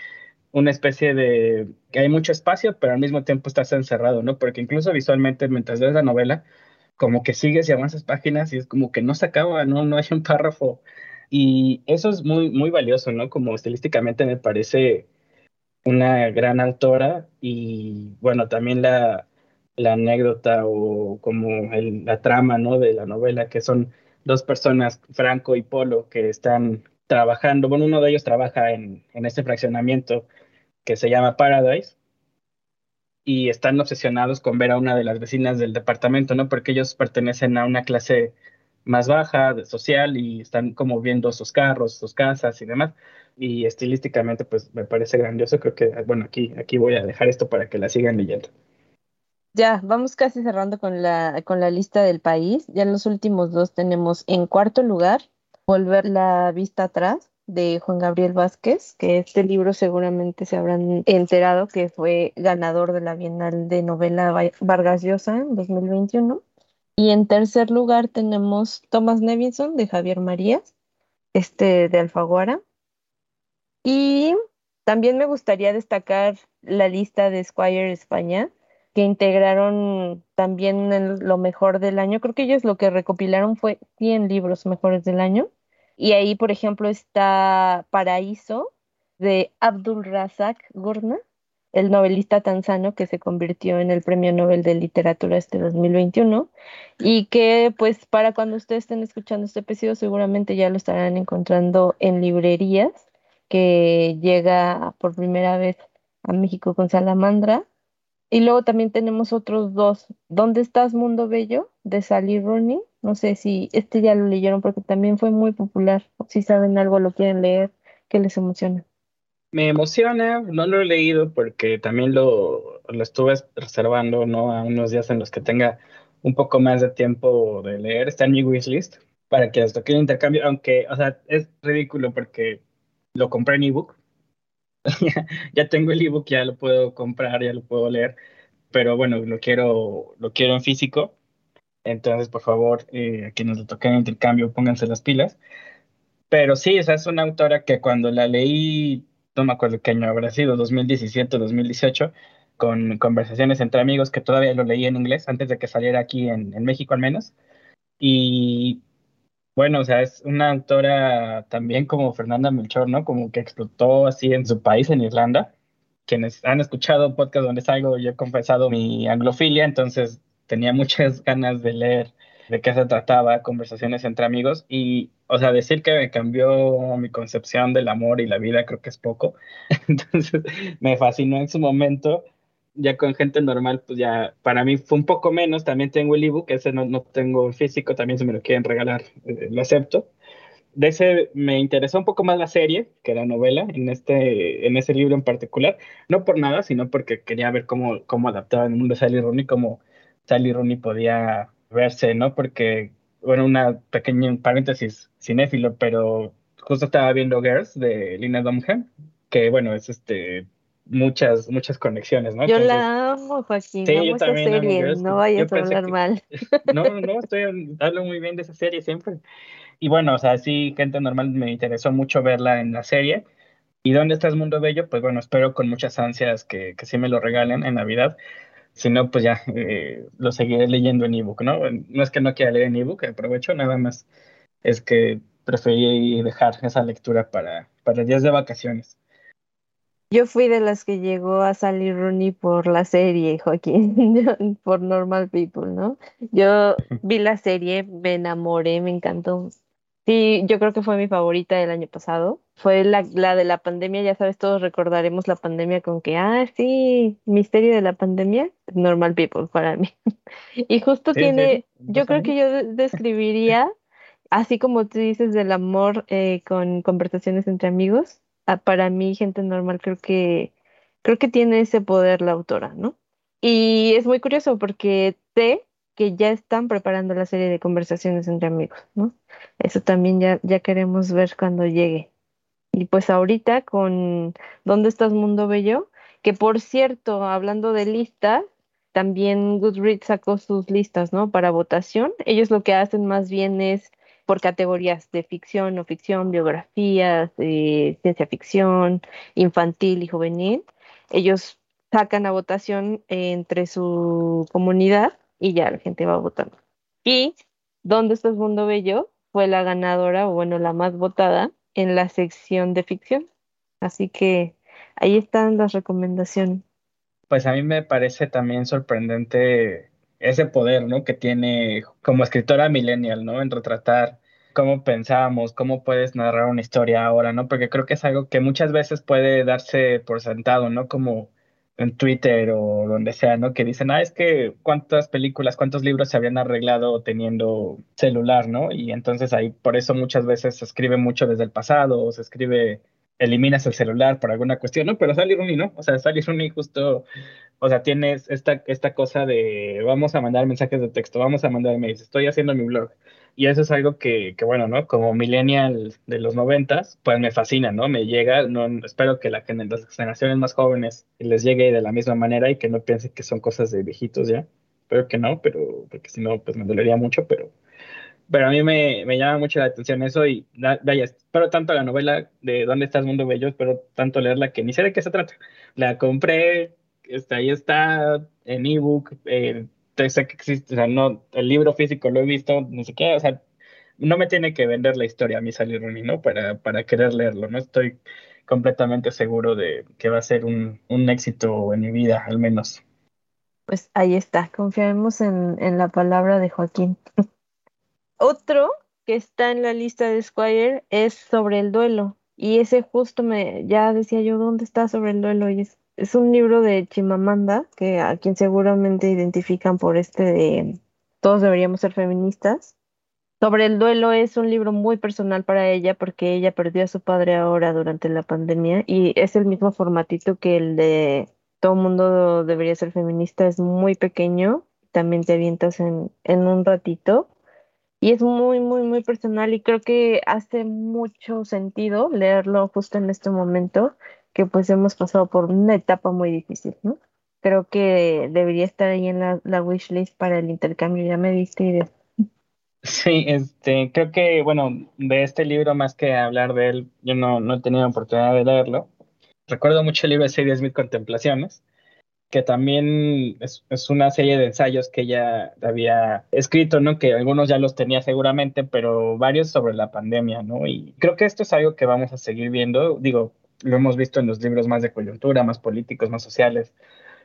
una especie de que hay mucho espacio, pero al mismo tiempo estás encerrado, ¿no? Porque incluso visualmente mientras lees la novela, como que sigues y avanzas páginas y es como que no se acaba, ¿no? No hay un párrafo. Y eso es muy, muy valioso, ¿no? Como estilísticamente me parece una gran autora y bueno, también la, la anécdota o como el, la trama, ¿no? De la novela, que son dos personas, Franco y Polo, que están trabajando, bueno, uno de ellos trabaja en, en este fraccionamiento que se llama Paradise y están obsesionados con ver a una de las vecinas del departamento, ¿no? Porque ellos pertenecen a una clase más baja, social, y están como viendo sus carros, sus casas y demás. Y estilísticamente, pues me parece grandioso. Creo que, bueno, aquí, aquí voy a dejar esto para que la sigan leyendo. Ya, vamos casi cerrando con la, con la lista del país. Ya en los últimos dos tenemos en cuarto lugar Volver la vista atrás de Juan Gabriel Vázquez, que este libro seguramente se habrán enterado que fue ganador de la Bienal de Novela Vargas Llosa en 2021. Y en tercer lugar tenemos Thomas Nevinson de Javier Marías, este de Alfaguara. Y también me gustaría destacar la lista de Squire España, que integraron también lo mejor del año. Creo que ellos lo que recopilaron fue 100 libros mejores del año. Y ahí, por ejemplo, está Paraíso de Abdul Razak Gurna, el novelista tanzano que se convirtió en el Premio Nobel de Literatura este 2021 y que pues para cuando ustedes estén escuchando este episodio seguramente ya lo estarán encontrando en librerías que llega por primera vez a México con Salamandra y luego también tenemos otros dos. ¿Dónde estás, Mundo Bello? de Sally Rooney. No sé si este ya lo leyeron porque también fue muy popular. Si saben algo, lo quieren leer, ¿qué les emociona? Me emociona, no lo he leído porque también lo, lo estuve reservando, ¿no? A unos días en los que tenga un poco más de tiempo de leer. Está en mi wishlist para que hasta que el intercambio, aunque, o sea, es ridículo porque lo compré en ebook (laughs) ya, tengo el ebook, ya lo puedo comprar, ya lo puedo leer, pero bueno, lo quiero, lo quiero en físico. Entonces, por favor, eh, a quienes lo toquen en intercambio, pónganse las pilas. Pero sí, esa es una autora que cuando la leí, no me acuerdo qué año habrá sido, 2017, 2018, con conversaciones entre amigos, que todavía lo leí en inglés, antes de que saliera aquí en, en México al menos. Y bueno, o sea, es una autora también como Fernanda Melchor, ¿no? Como que explotó así en su país, en Irlanda, quienes han escuchado podcast donde salgo, yo he confesado mi anglofilia, entonces tenía muchas (laughs) ganas de leer de qué se trataba, conversaciones entre amigos y, o sea, decir que me cambió mi concepción del amor y la vida creo que es poco. (laughs) Entonces, me fascinó en su momento. Ya con gente normal, pues ya para mí fue un poco menos. También tengo el ebook, ese no, no tengo físico, también si me lo quieren regalar, eh, lo acepto. De ese me interesó un poco más la serie que la novela, en, este, en ese libro en particular. No por nada, sino porque quería ver cómo, cómo adaptaba el mundo de Sally Rooney, cómo Sally Rooney podía verse, ¿no? Porque, bueno, una pequeña paréntesis cinéfilo, pero justo estaba viendo Girls de Lina Dunham, que, bueno, es este muchas, muchas conexiones, ¿no? Yo la amo, Joaquín. Sí, yo también serie, no vayas a hablar mal. (laughs) No, no, estoy hablando muy bien de esa serie siempre. Y bueno, o sea, sí, gente normal me interesó mucho verla en la serie. ¿Y dónde estás, Mundo Bello? Pues bueno, espero con muchas ansias que, que sí me lo regalen en Navidad. Si no, pues ya eh, lo seguiré leyendo en ebook, ¿no? No es que no quiera leer en ebook, aprovecho, nada más es que preferí dejar esa lectura para, para días de vacaciones. Yo fui de las que llegó a salir Rooney por la serie, Joaquín, (laughs) por Normal People, ¿no? Yo vi la serie, me enamoré, me encantó. Sí, yo creo que fue mi favorita del año pasado. Fue la, la de la pandemia, ya sabes, todos recordaremos la pandemia con que, ah, sí, misterio de la pandemia, normal people para mí. (laughs) Y justo tiene, yo creo que yo describiría, así como tú dices del amor eh, con conversaciones entre amigos, para mí, gente normal, creo que, creo que tiene ese poder la autora, ¿no? Y es muy curioso porque te que ya están preparando la serie de conversaciones entre amigos, ¿no? Eso también ya, ya queremos ver cuando llegue. Y pues ahorita con ¿Dónde estás, Mundo Bello? Que por cierto, hablando de listas, también Goodreads sacó sus listas, ¿no? Para votación. Ellos lo que hacen más bien es por categorías de ficción, no ficción, biografías, de ciencia ficción, infantil y juvenil. Ellos sacan a votación entre su comunidad y ya la gente va votando. Y ¿Dónde está el Mundo Bello? fue la ganadora, o bueno, la más votada en la sección de ficción. Así que ahí están las recomendaciones. Pues a mí me parece también sorprendente ese poder, ¿no? Que tiene como escritora millennial, ¿no? En retratar cómo pensamos, cómo puedes narrar una historia ahora, ¿no? Porque creo que es algo que muchas veces puede darse por sentado, ¿no? Como en Twitter o donde sea, ¿no? Que dicen, ah, es que cuántas películas, cuántos libros se habían arreglado teniendo celular, ¿no? Y entonces ahí por eso muchas veces se escribe mucho desde el pasado o se escribe, eliminas el celular por alguna cuestión, ¿no? Pero Sally Rooney, ¿no? O sea, Sally Rooney justo, o sea, tienes esta, esta cosa de vamos a mandar mensajes de texto, vamos a mandar mails, estoy haciendo mi blog. Y eso es algo que, que, bueno, ¿no? Como millennial de los noventas, pues me fascina, ¿no? Me llega, no, espero que la, las generaciones más jóvenes les llegue de la misma manera y que no piensen que son cosas de viejitos ya. Espero que no, pero porque si no, pues me dolería mucho, pero, pero a mí me, me llama mucho la atención eso y vaya, espero tanto la novela de ¿Dónde estás, Mundo Bello? Espero tanto leerla que ni sé de qué se trata. La compré, está, ahí está en ebook, eh, sé que existe, o sea, no, el libro físico lo he visto, ni siquiera, o sea, no me tiene que vender la historia a mí Sally Rooney, ¿no? Para, para querer leerlo, ¿no? Estoy completamente seguro de que va a ser un, un éxito en mi vida, al menos. Pues ahí está, confiamos en, en la palabra de Joaquín. (laughs) Otro que está en la lista de Squire es sobre el duelo. Y ese justo me, ya decía yo, ¿dónde está sobre el duelo? Y es es un libro de Chimamanda, que a quien seguramente identifican por este de Todos deberíamos ser feministas. Sobre el duelo es un libro muy personal para ella porque ella perdió a su padre ahora durante la pandemia y es el mismo formatito que el de Todo mundo debería ser feminista, es muy pequeño, también te avientas en, en un ratito y es muy, muy, muy personal y creo que hace mucho sentido leerlo justo en este momento que pues hemos pasado por una etapa muy difícil, ¿no? Creo que debería estar ahí en la, la wishlist para el intercambio, ya me diste idea. Sí, este, creo que, bueno, de este libro, más que hablar de él, yo no, no he tenido oportunidad de leerlo. Recuerdo mucho el libro de Mil Contemplaciones, que también es, es, una serie de ensayos que ella había escrito, ¿no? Que algunos ya los tenía seguramente, pero varios sobre la pandemia, ¿no? Y creo que esto es algo que vamos a seguir viendo. Digo, lo hemos visto en los libros más de coyuntura, más políticos, más sociales.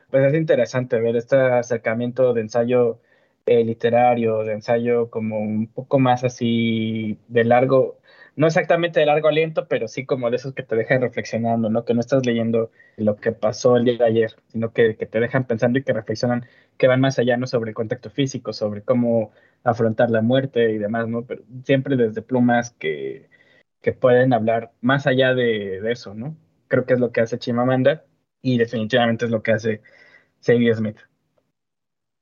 Pues es interesante ver este acercamiento de ensayo eh, literario, de ensayo como un poco más así de largo, no exactamente de largo aliento, pero sí como de esos que te dejan reflexionando, ¿no? Que no estás leyendo lo que pasó el día de ayer, sino que, te dejan pensando y que reflexionan, que van más allá, ¿no? Sobre el contacto físico, sobre cómo afrontar la muerte y demás, ¿no? Pero siempre desde plumas que, que pueden hablar más allá de, eso, ¿no? Creo que es lo que hace Chimamanda y definitivamente es lo que hace Sadie Smith.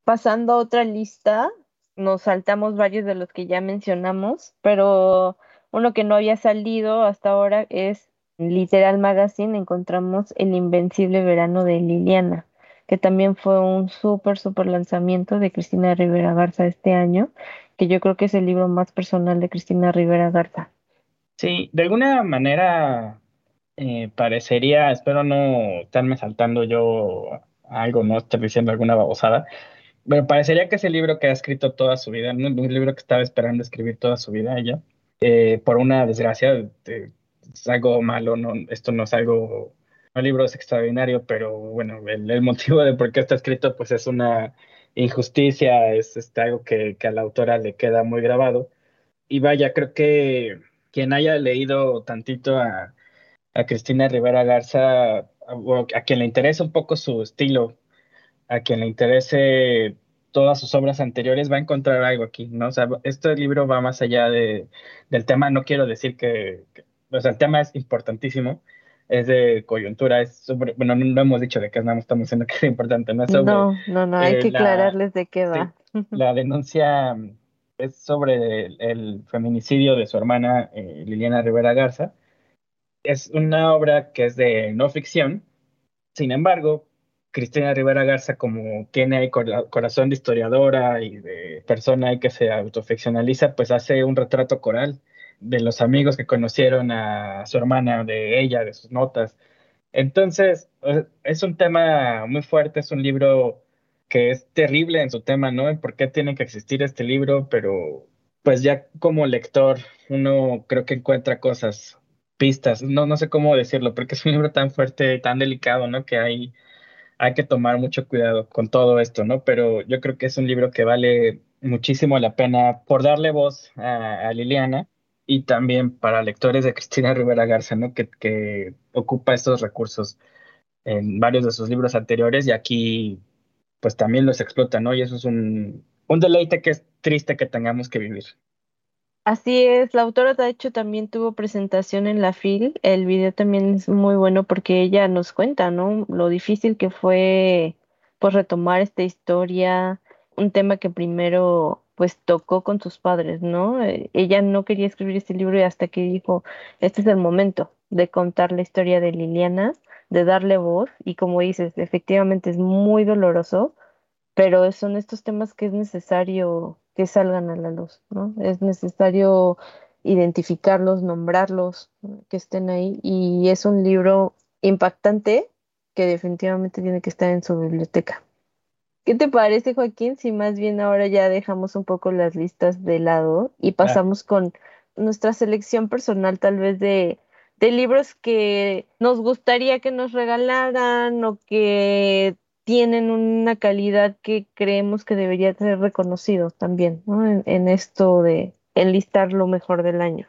Pasando a otra lista, nos saltamos varios de los que ya mencionamos, pero uno que no había salido hasta ahora es Literal Magazine, encontramos El Invencible Verano de Liliana, que también fue un súper, súper lanzamiento de Cristina Rivera Garza este año, que yo creo que es el libro más personal de Cristina Rivera Garza. Sí, de alguna manera eh, parecería, espero no estarme saltando yo algo, no estar diciendo alguna babosada, pero parecería que es el libro que ha escrito toda su vida, un libro que estaba esperando escribir toda su vida ella. Eh, por una desgracia, es algo malo, no, esto no es algo, un libro es extraordinario, pero bueno, el, motivo de por qué está escrito pues es una injusticia, es este, algo que, que a la autora le queda muy grabado. Y vaya, creo que quien haya leído tantito a, a Cristina Rivera Garza, a, a quien le interese un poco su estilo, a quien le interese todas sus obras anteriores va a encontrar algo aquí, ¿no? O sea, este libro va más allá de, del tema, no quiero decir que, o sea, el tema es importantísimo, es de coyuntura, es sobre, bueno, no, hemos dicho de qué es, nada estamos diciendo que es importante, ¿no? no, no, no, hay eh, que aclararles de qué va. (laughs) la denuncia es sobre el, feminicidio de su hermana eh, Liliana Rivera Garza. Es una obra que es de no ficción, sin embargo, Cristina Rivera Garza, como tiene corazón de historiadora y de persona que se autoficcionaliza, pues hace un retrato coral de los amigos que conocieron a su hermana, de ella, de sus notas. Entonces, es un tema muy fuerte, es un libro que es terrible en su tema, ¿no? ¿Por qué tiene que existir este libro? Pero pues ya como lector uno creo que encuentra cosas, pistas, no, no sé cómo decirlo, porque es un libro tan fuerte, tan delicado, ¿no? Que hay hay que tomar mucho cuidado con todo esto, ¿no? Pero yo creo que es un libro que vale muchísimo la pena por darle voz a, Liliana y también para lectores de Cristina Rivera Garza, ¿no? Que, que ocupa estos recursos en varios de sus libros anteriores y aquí pues también los explota, ¿no? Y eso es un, un deleite que es triste que tengamos que vivir. Así es, la autora de hecho también tuvo presentación en la FIL, el video también es muy bueno porque ella nos cuenta, ¿no? Lo difícil que fue pues retomar esta historia, un tema que primero pues tocó con sus padres, ¿no? Eh, ella no quería escribir este libro y hasta que dijo, este es el momento de contar la historia de Liliana, de darle voz y como dices, efectivamente es muy doloroso, pero son estos temas que es necesario que salgan a la luz, ¿no? Es necesario identificarlos, nombrarlos, que estén ahí y es un libro impactante que definitivamente tiene que estar en su biblioteca. ¿Qué te parece, Joaquín? Si más bien ahora ya dejamos un poco las listas de lado y pasamos con nuestra selección personal tal vez de, de libros que nos gustaría que nos regalaran o que tienen una calidad que creemos que debería ser reconocido también, ¿no? En, esto de enlistar lo mejor del año.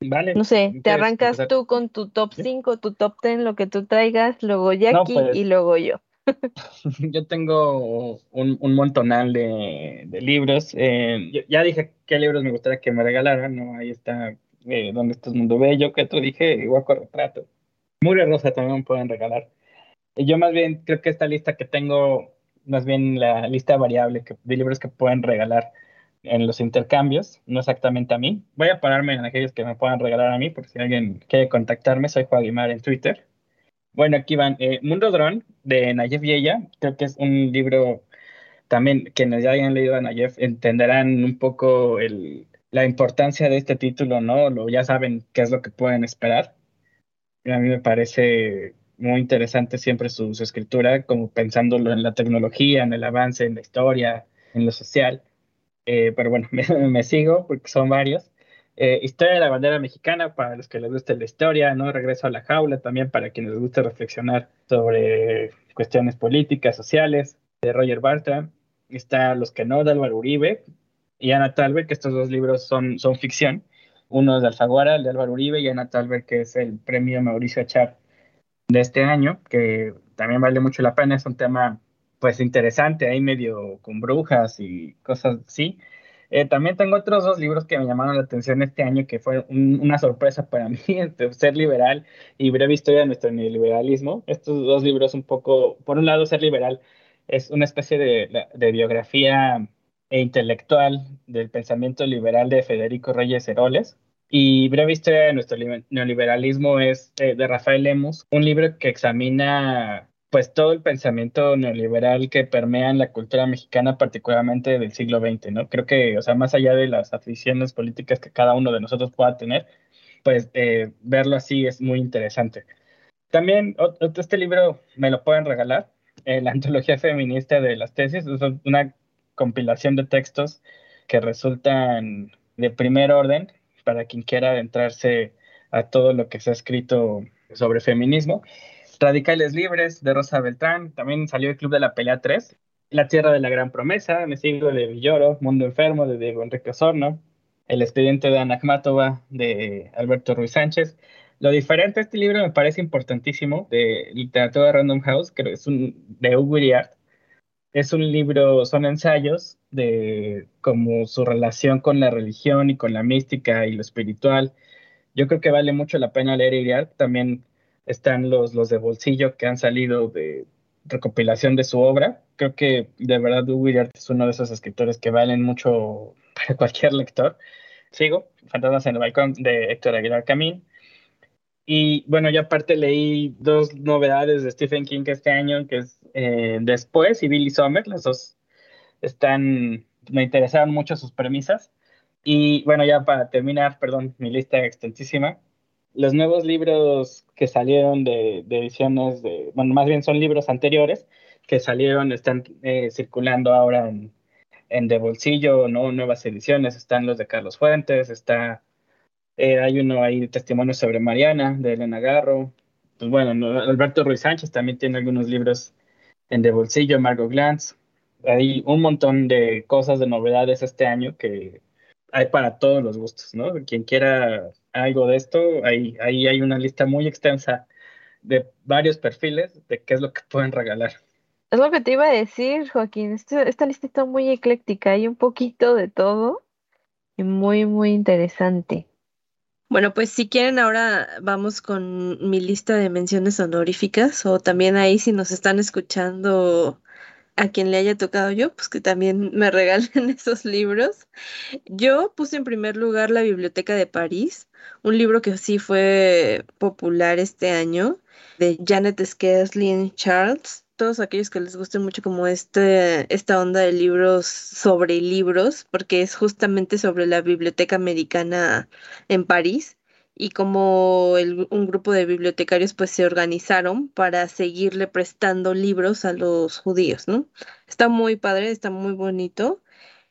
Vale. No sé, te arrancas tú con tu top 5, tu top 10, lo que tú traigas, luego Jackie pues, y luego yo. (laughs) yo tengo un, un montonal de, libros. Eh, ya dije qué libros me gustaría que me regalaran, ¿no? Ahí está eh, Donde está el mundo bello, que tú dije, igual con retrato. Mure Rosa también me pueden regalar. Yo más bien creo que esta lista que tengo, más bien la lista variable de libros que pueden regalar en los intercambios, no exactamente a mí. Voy a pararme en aquellos que me puedan regalar a mí, porque si alguien quiere contactarme, soy Juan Guimar en Twitter. Bueno, aquí van. Eh, Mundo Drone, de Nayef Vieya. Creo que es un libro también, quienes ya hayan leído a Nayef entenderán un poco el, la importancia de este título, ¿no? Lo, ya saben qué es lo que pueden esperar. A mí me parece muy interesante siempre su, escritura, como pensándolo en la tecnología, en el avance, en la historia, en lo social. Eh, pero bueno, (laughs) me, sigo porque son varios. Eh, historia de la bandera mexicana para los que les guste la historia, ¿no? Regreso a la jaula también para quienes les guste reflexionar sobre cuestiones políticas, sociales, de Roger Bartra. Está Los que no, de Álvaro Uribe y Ana Talbert, que estos dos libros son, son ficción. Uno es de Alfaguara, el de Álvaro Uribe, y Ana Talbert, que es el premio Mauricio Achar de este año, que también vale mucho la pena. Es un tema, pues, interesante, ahí medio con brujas y cosas así eh, también tengo otros dos libros que me llamaron la atención este año, que fue una sorpresa para (laughs) mí, Ser Liberal y Breve Historia de nuestro neoliberalismo. Estos dos libros un poco, por un lado, Ser Liberal es una especie de, de biografía e intelectual del pensamiento liberal de Federico Reyes Heroles. Y Breve Historia de nuestro neoliberalismo es eh, de Rafael Lemus, un libro que examina pues todo el pensamiento neoliberal que permea en la cultura mexicana, particularmente del siglo XX, ¿no? Creo que, o sea, más allá de las aficiones políticas que cada uno de nosotros pueda tener, pues eh, verlo así es muy interesante. También este libro me lo pueden regalar, eh, la (laughs) antología feminista de las tesis, es una compilación de textos que resultan de primer orden para quien quiera adentrarse a todo lo que se ha escrito sobre feminismo. Radicales Libres de Rosa Beltrán, también salió el Club de la Pelea 3, La Tierra de la Gran Promesa, Me Sigo de Villoro, Mundo Enfermo de Diego Enrique Osorno, El Expediente de Ana de Alberto Ruiz Sánchez. Lo diferente de este libro me parece importantísimo, de literatura de Random House, que es un, de Hugo Es un libro, son ensayos de como su relación con la religión y con la mística y lo espiritual. Yo creo que vale mucho la pena leer Iriart. También están los, los de bolsillo que han salido de recopilación de su obra. Creo que de verdad Hugo es uno de esos escritores que valen mucho (laughs) para cualquier lector. Sigo, Fantasmas en el Balcón de Héctor Aguilar Camín. Y bueno, yo aparte leí dos novedades de Stephen King este año, que es eh, Después y Billy Sommer. Las dos están, me interesaron mucho sus premisas. Y bueno, ya para terminar, perdón, mi lista extensísima los nuevos libros que salieron de, ediciones de, bueno, más bien son libros anteriores que salieron, están eh, circulando ahora en, en, De Bolsillo, ¿no? Nuevas ediciones, están los de Carlos Fuentes, está, eh, hay uno ahí, Testimonios sobre Mariana, de Elena Garro, pues bueno, Alberto Ruiz Sánchez también tiene algunos libros en De Bolsillo, Margot Glantz, hay un montón de cosas, de novedades este año que hay para todos los gustos, ¿no? Quien quiera algo de esto, ahí, ahí hay una lista muy extensa de varios perfiles de qué es lo que pueden regalar. Es lo que te iba a decir, Joaquín. Este, esta lista está muy ecléctica, hay un poquito de todo y muy, muy interesante. Bueno, pues si quieren ahora vamos con mi lista de menciones honoríficas o también ahí si nos están escuchando a quien le haya tocado yo, pues que también me regalen (laughs) esos libros. Yo puse en primer lugar La Biblioteca de París, un libro que sí fue popular este año, de Janet Skeslin Charles. Todos aquellos que les guste mucho como este, esta onda de libros sobre libros, porque es justamente sobre la biblioteca americana en París y como un grupo de bibliotecarios pues se organizaron para seguirle prestando libros a los judíos, ¿no? Está muy padre, está muy bonito.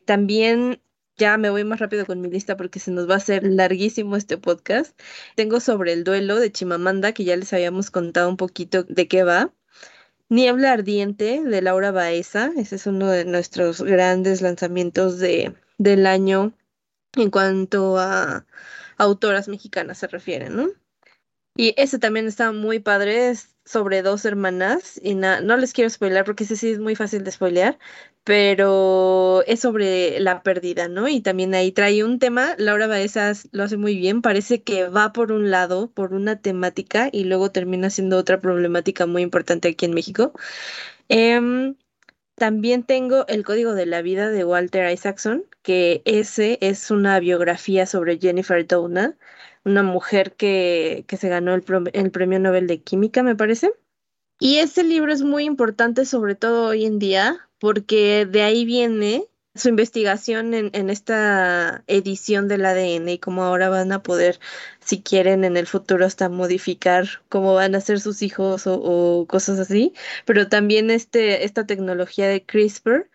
También ya me voy más rápido con mi lista porque se nos va a hacer larguísimo este podcast. Tengo sobre el duelo de Chimamanda, que ya les habíamos contado un poquito de qué va. Niebla Ardiente de Laura Baeza, ese es uno de nuestros grandes lanzamientos de, del año en cuanto a autoras mexicanas se refieren, ¿no? Y ese también está muy padre, sobre dos hermanas, y no les quiero spoiler porque ese sí es muy fácil de spoilear, pero es sobre la pérdida, ¿no? Y también ahí trae un tema, Laura Baezas lo hace muy bien, parece que va por un lado, por una temática, y luego termina siendo otra problemática muy importante aquí en México. Em, también tengo El Código de la Vida de Walter Isaacson, que ese es una biografía sobre Jennifer Doudna, una mujer que, que se ganó el, el Premio Nobel de Química, me parece. Y ese libro es muy importante, sobre todo hoy en día, porque de ahí viene su investigación en, esta edición del ADN y cómo ahora van a poder, si quieren en el futuro, hasta modificar cómo van a ser sus hijos o, cosas así, pero también este, esta tecnología de CRISPR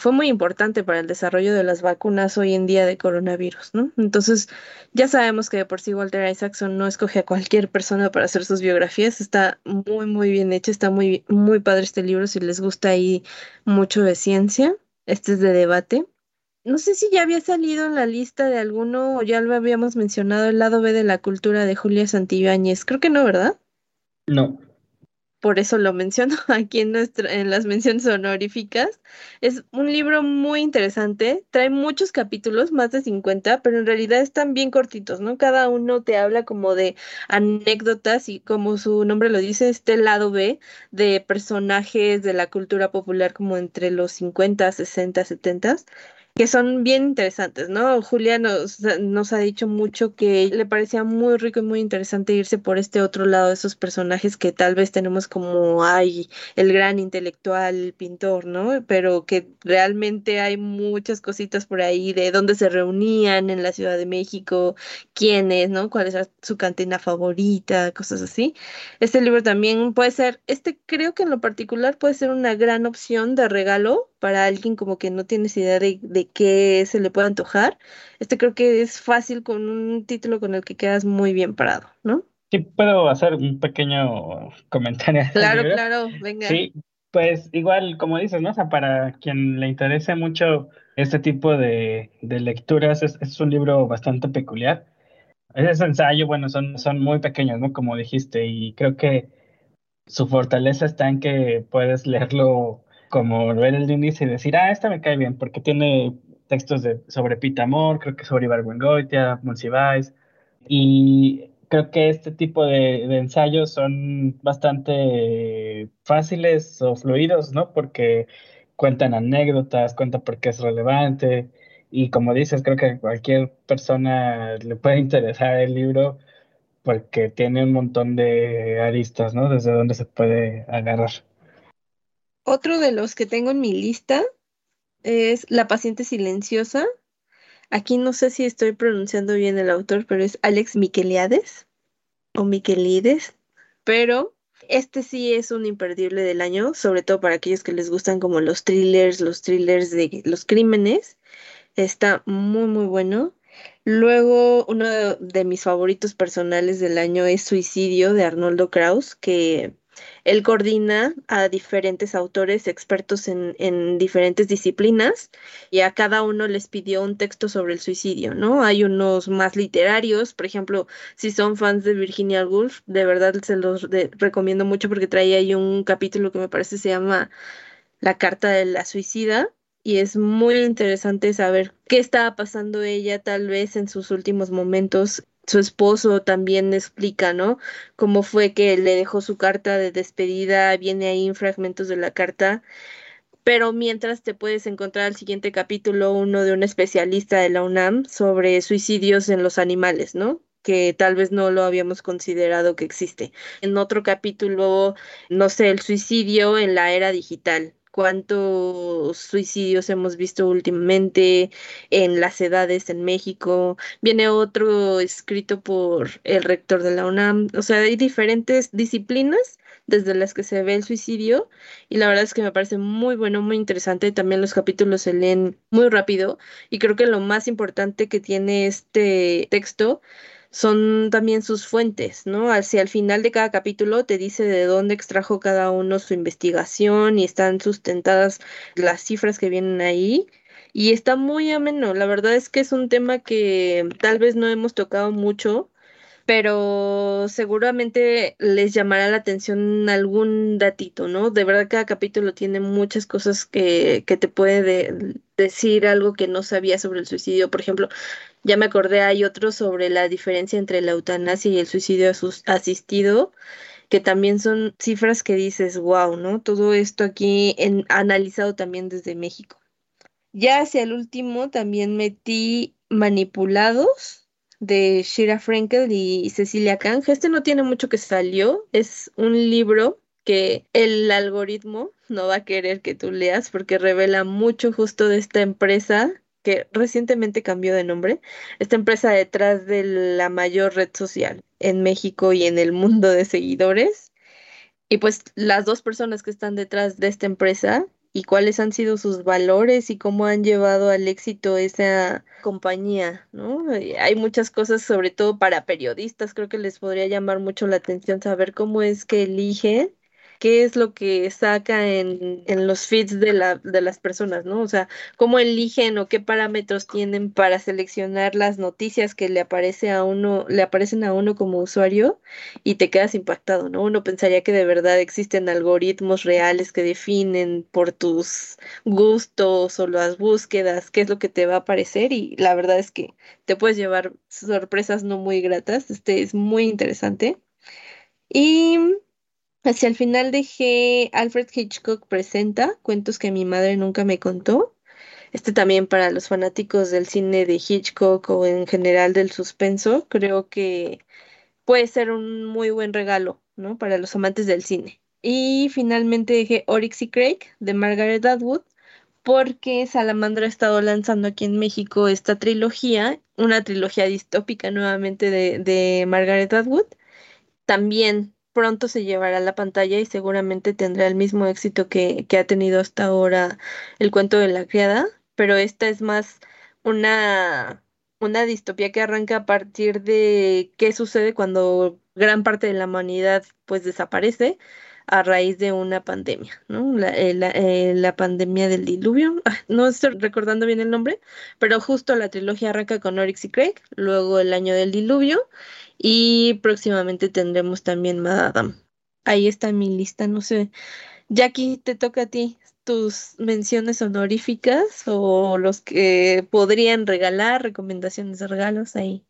fue muy importante para el desarrollo de las vacunas hoy en día de coronavirus, ¿no? Entonces, ya sabemos que de por sí Walter Isaacson no escoge a cualquier persona para hacer sus biografías, está muy, muy bien hecho, está muy, muy padre este libro si les gusta ahí mucho de ciencia. Este es de debate. No sé si ya había salido en la lista de alguno o ya lo habíamos mencionado, el lado B de la cultura de Julia Santibáñez. Creo que no, ¿verdad? No por eso lo menciono (laughs) aquí en, en las menciones honoríficas. Es un libro muy interesante, trae muchos capítulos, más de 50, pero en realidad están bien cortitos, ¿no? Cada uno te habla como de anécdotas y como su nombre lo dice, este lado B de personajes de la cultura popular como entre los 50, 60, 70 que son bien interesantes, ¿no? Julia nos, nos ha dicho mucho que le parecía muy rico y muy interesante irse por este otro lado de esos personajes que tal vez tenemos como, ay, el gran intelectual, el pintor, ¿no? Pero que realmente hay muchas cositas por ahí de dónde se reunían en la Ciudad de México, quiénes, ¿no? ¿Cuál es su cantina favorita? Cosas así. Este libro también puede ser, este creo que en lo particular puede ser una gran opción de regalo para alguien como que no tienes idea de, de qué se le puede antojar. Este creo que es fácil con un título con el que quedas muy bien parado, ¿no? Sí, puedo hacer un pequeño comentario. (laughs) Claro, claro, venga. Sí, pues igual, como dices, ¿no? O sea, para quien le interese mucho este tipo de, de lecturas, es, es, un libro bastante peculiar. Ese ensayo, bueno, son, son muy pequeños, ¿no? Como dijiste, y creo que su fortaleza está en que puedes leerlo como ver el índice y decir, ah, esta me cae bien, porque tiene textos de, sobre Pita Amor, creo que sobre Ibargüengoitia, Monsiváis, y creo que este tipo de, de, ensayos son bastante fáciles o fluidos, ¿no? Porque cuentan anécdotas, cuentan por qué es relevante, y como dices, creo que a cualquier persona le puede interesar el libro porque tiene un montón de aristas, ¿no? Desde donde se puede agarrar. Otro de los que tengo en mi lista es La paciente silenciosa. Aquí no sé si estoy pronunciando bien el autor, pero es Alex Miqueliades o Miquelides. Pero este sí es un imperdible del año, sobre todo para aquellos que les gustan como los thrillers, los thrillers de los crímenes. Está muy, muy bueno. Luego, uno de, de mis favoritos personales del año es Suicidio de Arnoldo Kraus, que él coordina a diferentes autores expertos en, en, diferentes disciplinas y a cada uno les pidió un texto sobre el suicidio, ¿no? Hay unos más literarios, por ejemplo, si son fans de Virginia Woolf, de verdad se los recomiendo mucho porque trae ahí un capítulo que me parece se llama La carta de la suicida y es muy interesante saber qué estaba pasando ella tal vez en sus últimos momentos su esposo también explica, ¿no? Cómo fue que le dejó su carta de despedida, viene ahí fragmentos de la carta, pero mientras te puedes encontrar el siguiente capítulo uno de un especialista de la UNAM sobre suicidios en los animales, ¿no? que tal vez no lo habíamos considerado que existe. En otro capítulo, no sé, el suicidio en la era digital, cuántos suicidios hemos visto últimamente en las edades en México. Viene otro escrito por el rector de la UNAM. O sea, hay diferentes disciplinas desde las que se ve el suicidio y la verdad es que me parece muy bueno, muy interesante. También los capítulos se leen muy rápido y creo que lo más importante que tiene este texto son también sus fuentes, ¿no? Hacia el final de cada capítulo te dice de dónde extrajo cada uno su investigación y están sustentadas las cifras que vienen ahí. Y está muy ameno. La verdad es que es un tema que tal vez no hemos tocado mucho, pero seguramente les llamará la atención algún datito, ¿no? De verdad cada capítulo tiene muchas cosas que, que te puede decir algo que no sabía sobre el suicidio. Por ejemplo, ya me acordé, hay otro sobre la diferencia entre la eutanasia y el suicidio asistido, que también son cifras que dices, wow, ¿no? Todo esto aquí analizado también desde México. Ya hacia el último también metí Manipulados de Shira Frankel y Cecilia Kang. Este no tiene mucho que salió, es un libro que el algoritmo no va a querer que tú leas porque revela mucho justo de esta empresa que recientemente cambió de nombre, esta empresa detrás de la mayor red social en México y en el mundo de seguidores. Y pues las dos personas que están detrás de esta empresa y cuáles han sido sus valores y cómo han llevado al éxito esa compañía, ¿no? Hay muchas cosas, sobre todo para periodistas, creo que les podría llamar mucho la atención saber cómo es que eligen qué es lo que saca en, en los feeds de, la, de las personas, ¿no? O sea, cómo eligen o qué parámetros tienen para seleccionar las noticias que le aparece a uno, le aparecen a uno como usuario y te quedas impactado, ¿no? Uno pensaría que de verdad existen algoritmos reales que definen por tus gustos o las búsquedas qué es lo que te va a aparecer y la verdad es que te puedes llevar sorpresas no muy gratas. Este es muy interesante. Y Hacia el final dejé Alfred Hitchcock presenta cuentos que mi madre nunca me contó. Este también para los fanáticos del cine de Hitchcock o en general del suspenso, creo que puede ser un muy buen regalo, ¿no? Para los amantes del cine. Y finalmente dejé Oryx y Craig de Margaret Atwood, porque Salamandra ha estado lanzando aquí en México esta trilogía, una trilogía distópica nuevamente de, de Margaret Atwood. También pronto se llevará a la pantalla y seguramente tendrá el mismo éxito que, ha tenido hasta ahora el cuento de la criada, pero esta es más una, una distopía que arranca a partir de qué sucede cuando gran parte de la humanidad pues desaparece a raíz de una pandemia, ¿no? La, eh, eh, pandemia del diluvio, (laughs) ah, no estoy recordando bien el nombre, pero justo la trilogía arranca con Oryx y Craig, luego el año del diluvio y próximamente tendremos también Madame. Ahí está mi lista, no sé. Jackie, te toca a ti tus menciones honoríficas o los que podrían regalar, recomendaciones de regalos ahí.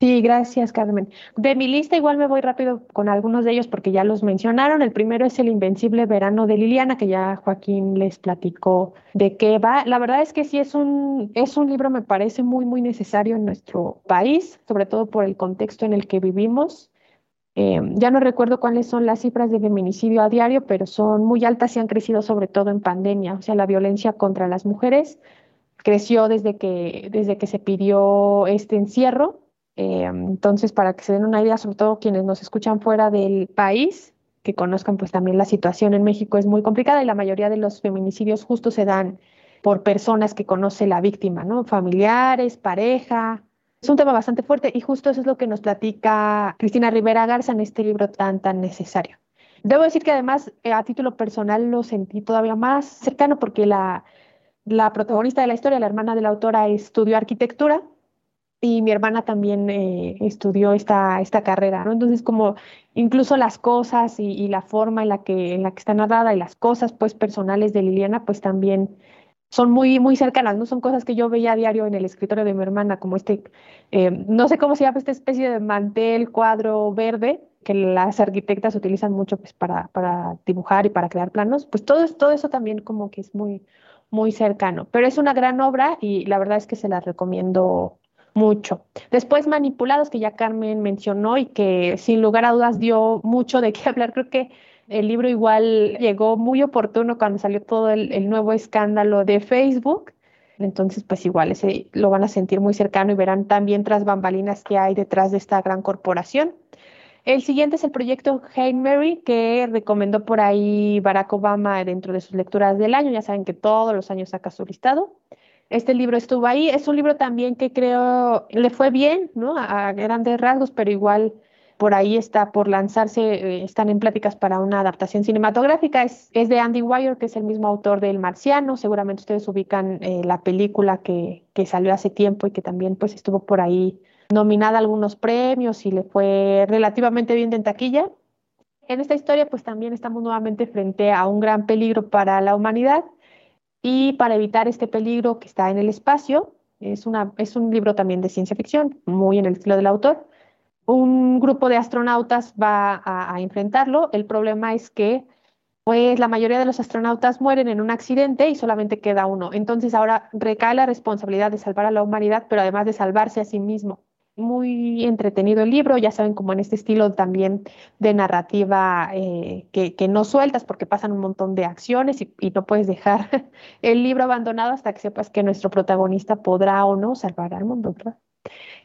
Sí, gracias, Carmen. De mi lista igual me voy rápido con algunos de ellos porque ya los mencionaron. El primero es El Invencible Verano de Liliana, que ya Joaquín les platicó de qué va. La verdad es que sí es un, es un libro, me parece muy, muy necesario en nuestro país, sobre todo por el contexto en el que vivimos. Eh, ya no recuerdo cuáles son las cifras de feminicidio a diario, pero son muy altas y han crecido sobre todo en pandemia. O sea, la violencia contra las mujeres creció desde que, desde que se pidió este encierro eh, entonces, para que se den una idea, sobre todo quienes nos escuchan fuera del país, que conozcan pues también la situación en México es muy complicada y la mayoría de los feminicidios justo se dan por personas que conoce la víctima, ¿no? Familiares, pareja. Es un tema bastante fuerte y justo eso es lo que nos platica Cristina Rivera Garza en este libro tan, tan necesario. Debo decir que además eh, a título personal lo sentí todavía más cercano porque la, la protagonista de la historia, la hermana de la autora, estudió arquitectura y mi hermana también eh, estudió esta, esta carrera, ¿no? Entonces, como incluso las cosas y, la forma en la, que, en la que está narrada y las cosas, pues, personales de Liliana, pues, también son muy, muy cercanas, ¿no? Son cosas que yo veía a diario en el escritorio de mi hermana, como este, eh, no sé cómo se llama, esta especie de mantel, cuadro verde, que las arquitectas utilizan mucho, pues, para, para dibujar y para crear planos, pues, todo, todo eso también como que es muy, muy cercano. Pero es una gran obra y la verdad es que se la recomiendo mucho. Después Manipulados, que ya Carmen mencionó y que sin lugar a dudas dio mucho de qué (laughs) hablar. Creo que el libro igual llegó muy oportuno cuando salió todo el, nuevo escándalo de Facebook. Entonces, pues igual ese lo van a sentir muy cercano y verán también tras bambalinas que hay detrás de esta gran corporación. El siguiente es el proyecto Hail Mary, que recomendó por ahí Barack Obama dentro de sus lecturas del año. Ya saben que todos los años saca su listado. Este libro estuvo ahí. Es un libro también que creo le fue bien, ¿no? A, grandes rasgos, pero igual por ahí está por lanzarse, eh, están en pláticas para una adaptación cinematográfica. Es, es, de Andy Weir, que es el mismo autor de El Marciano. Seguramente ustedes ubican eh, la película que, que, salió hace tiempo y que también pues estuvo por ahí nominada a algunos premios y le fue relativamente bien en taquilla. En esta historia pues también estamos nuevamente frente a un gran peligro para la humanidad y para evitar este peligro que está en el espacio, es, un libro también de ciencia ficción, muy en el estilo del autor, un grupo de astronautas va a, a enfrentarlo. El problema es que pues la mayoría de los astronautas mueren en un accidente y solamente queda uno. Entonces ahora recae la responsabilidad de salvar a la humanidad, pero además de salvarse a sí mismo muy entretenido el libro, ya saben, como en este estilo también de narrativa eh, que, que, no sueltas porque pasan un montón de acciones y, no puedes dejar (laughs) el libro abandonado hasta que sepas que nuestro protagonista podrá o no salvar al mundo.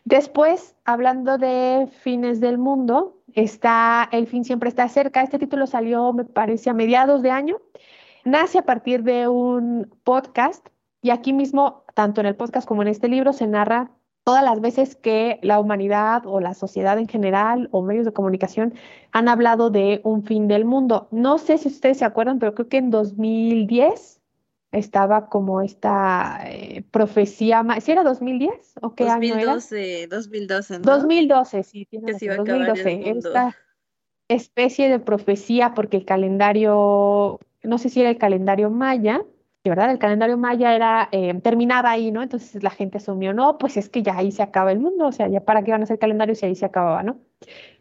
Después, hablando de fines del mundo, está El fin siempre está cerca. Este título salió, me parece, a mediados de año. nace a partir de un podcast y aquí mismo, tanto en el podcast como en este libro, se narra todas las veces que la humanidad o la sociedad en general o medios de comunicación han hablado de un fin del mundo. No sé si ustedes se acuerdan, pero creo que en 2010 estaba como esta eh, profecía, ¿sí era 2010 o qué 2012, año era? 2012, ¿no? 2012, sí, tiene que 2012. Esta especie de profecía porque el calendario, no sé si era el calendario maya, ¿verdad? El calendario maya era, eh, terminaba ahí, ¿no? Entonces la gente asumió, no, pues es que ya ahí se acaba el mundo, o sea, ya para qué van a hacer calendario si ahí se acababa, ¿no?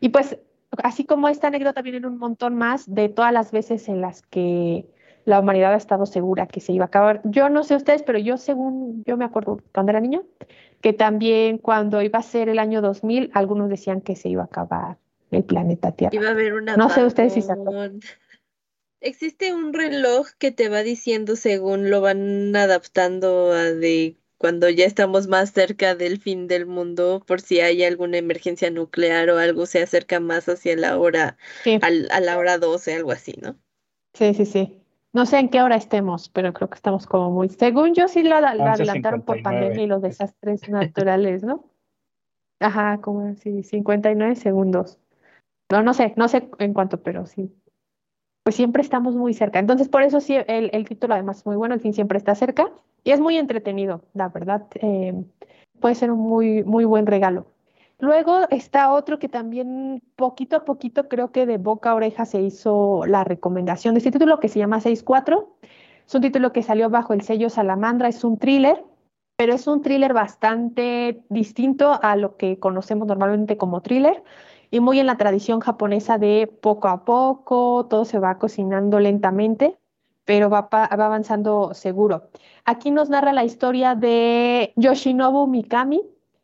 Y pues, así como esta anécdota viene un montón más de todas las veces en las que la humanidad ha estado segura que se iba a acabar. Yo no sé ustedes, pero yo según, yo me acuerdo cuando era niño, que también cuando iba a ser el año 2000, algunos decían que se iba a acabar el planeta Tierra. Iba a haber una... No sé ustedes si se acuerdan. Existe un reloj que te va diciendo según lo van adaptando a de cuando ya estamos más cerca del fin del mundo, por si hay alguna emergencia nuclear o algo se acerca más hacia la hora, a la hora 12, algo así, ¿no? Sí, sí, sí. No sé en qué hora estemos, pero creo que estamos como muy. Según yo, sí lo, adelantaron por pandemia y los desastres naturales, ¿no? Ajá, como así, 59 segundos. No, no sé, no sé en cuánto, pero sí pues siempre estamos muy cerca. Entonces, por eso sí, el, título además muy bueno, el fin siempre está cerca y es muy entretenido, la verdad. Eh, puede ser un muy, muy buen regalo. Luego está otro que también poquito a poquito creo que de boca a oreja se hizo la recomendación de este título que se llama 6.4. Es un título que salió bajo el sello Salamandra, es un thriller, pero es un thriller bastante distinto a lo que conocemos normalmente como thriller y muy en la tradición japonesa de poco a poco, todo se va cocinando lentamente, pero va, va avanzando seguro. Aquí nos narra la historia de Yoshinobu Mikami.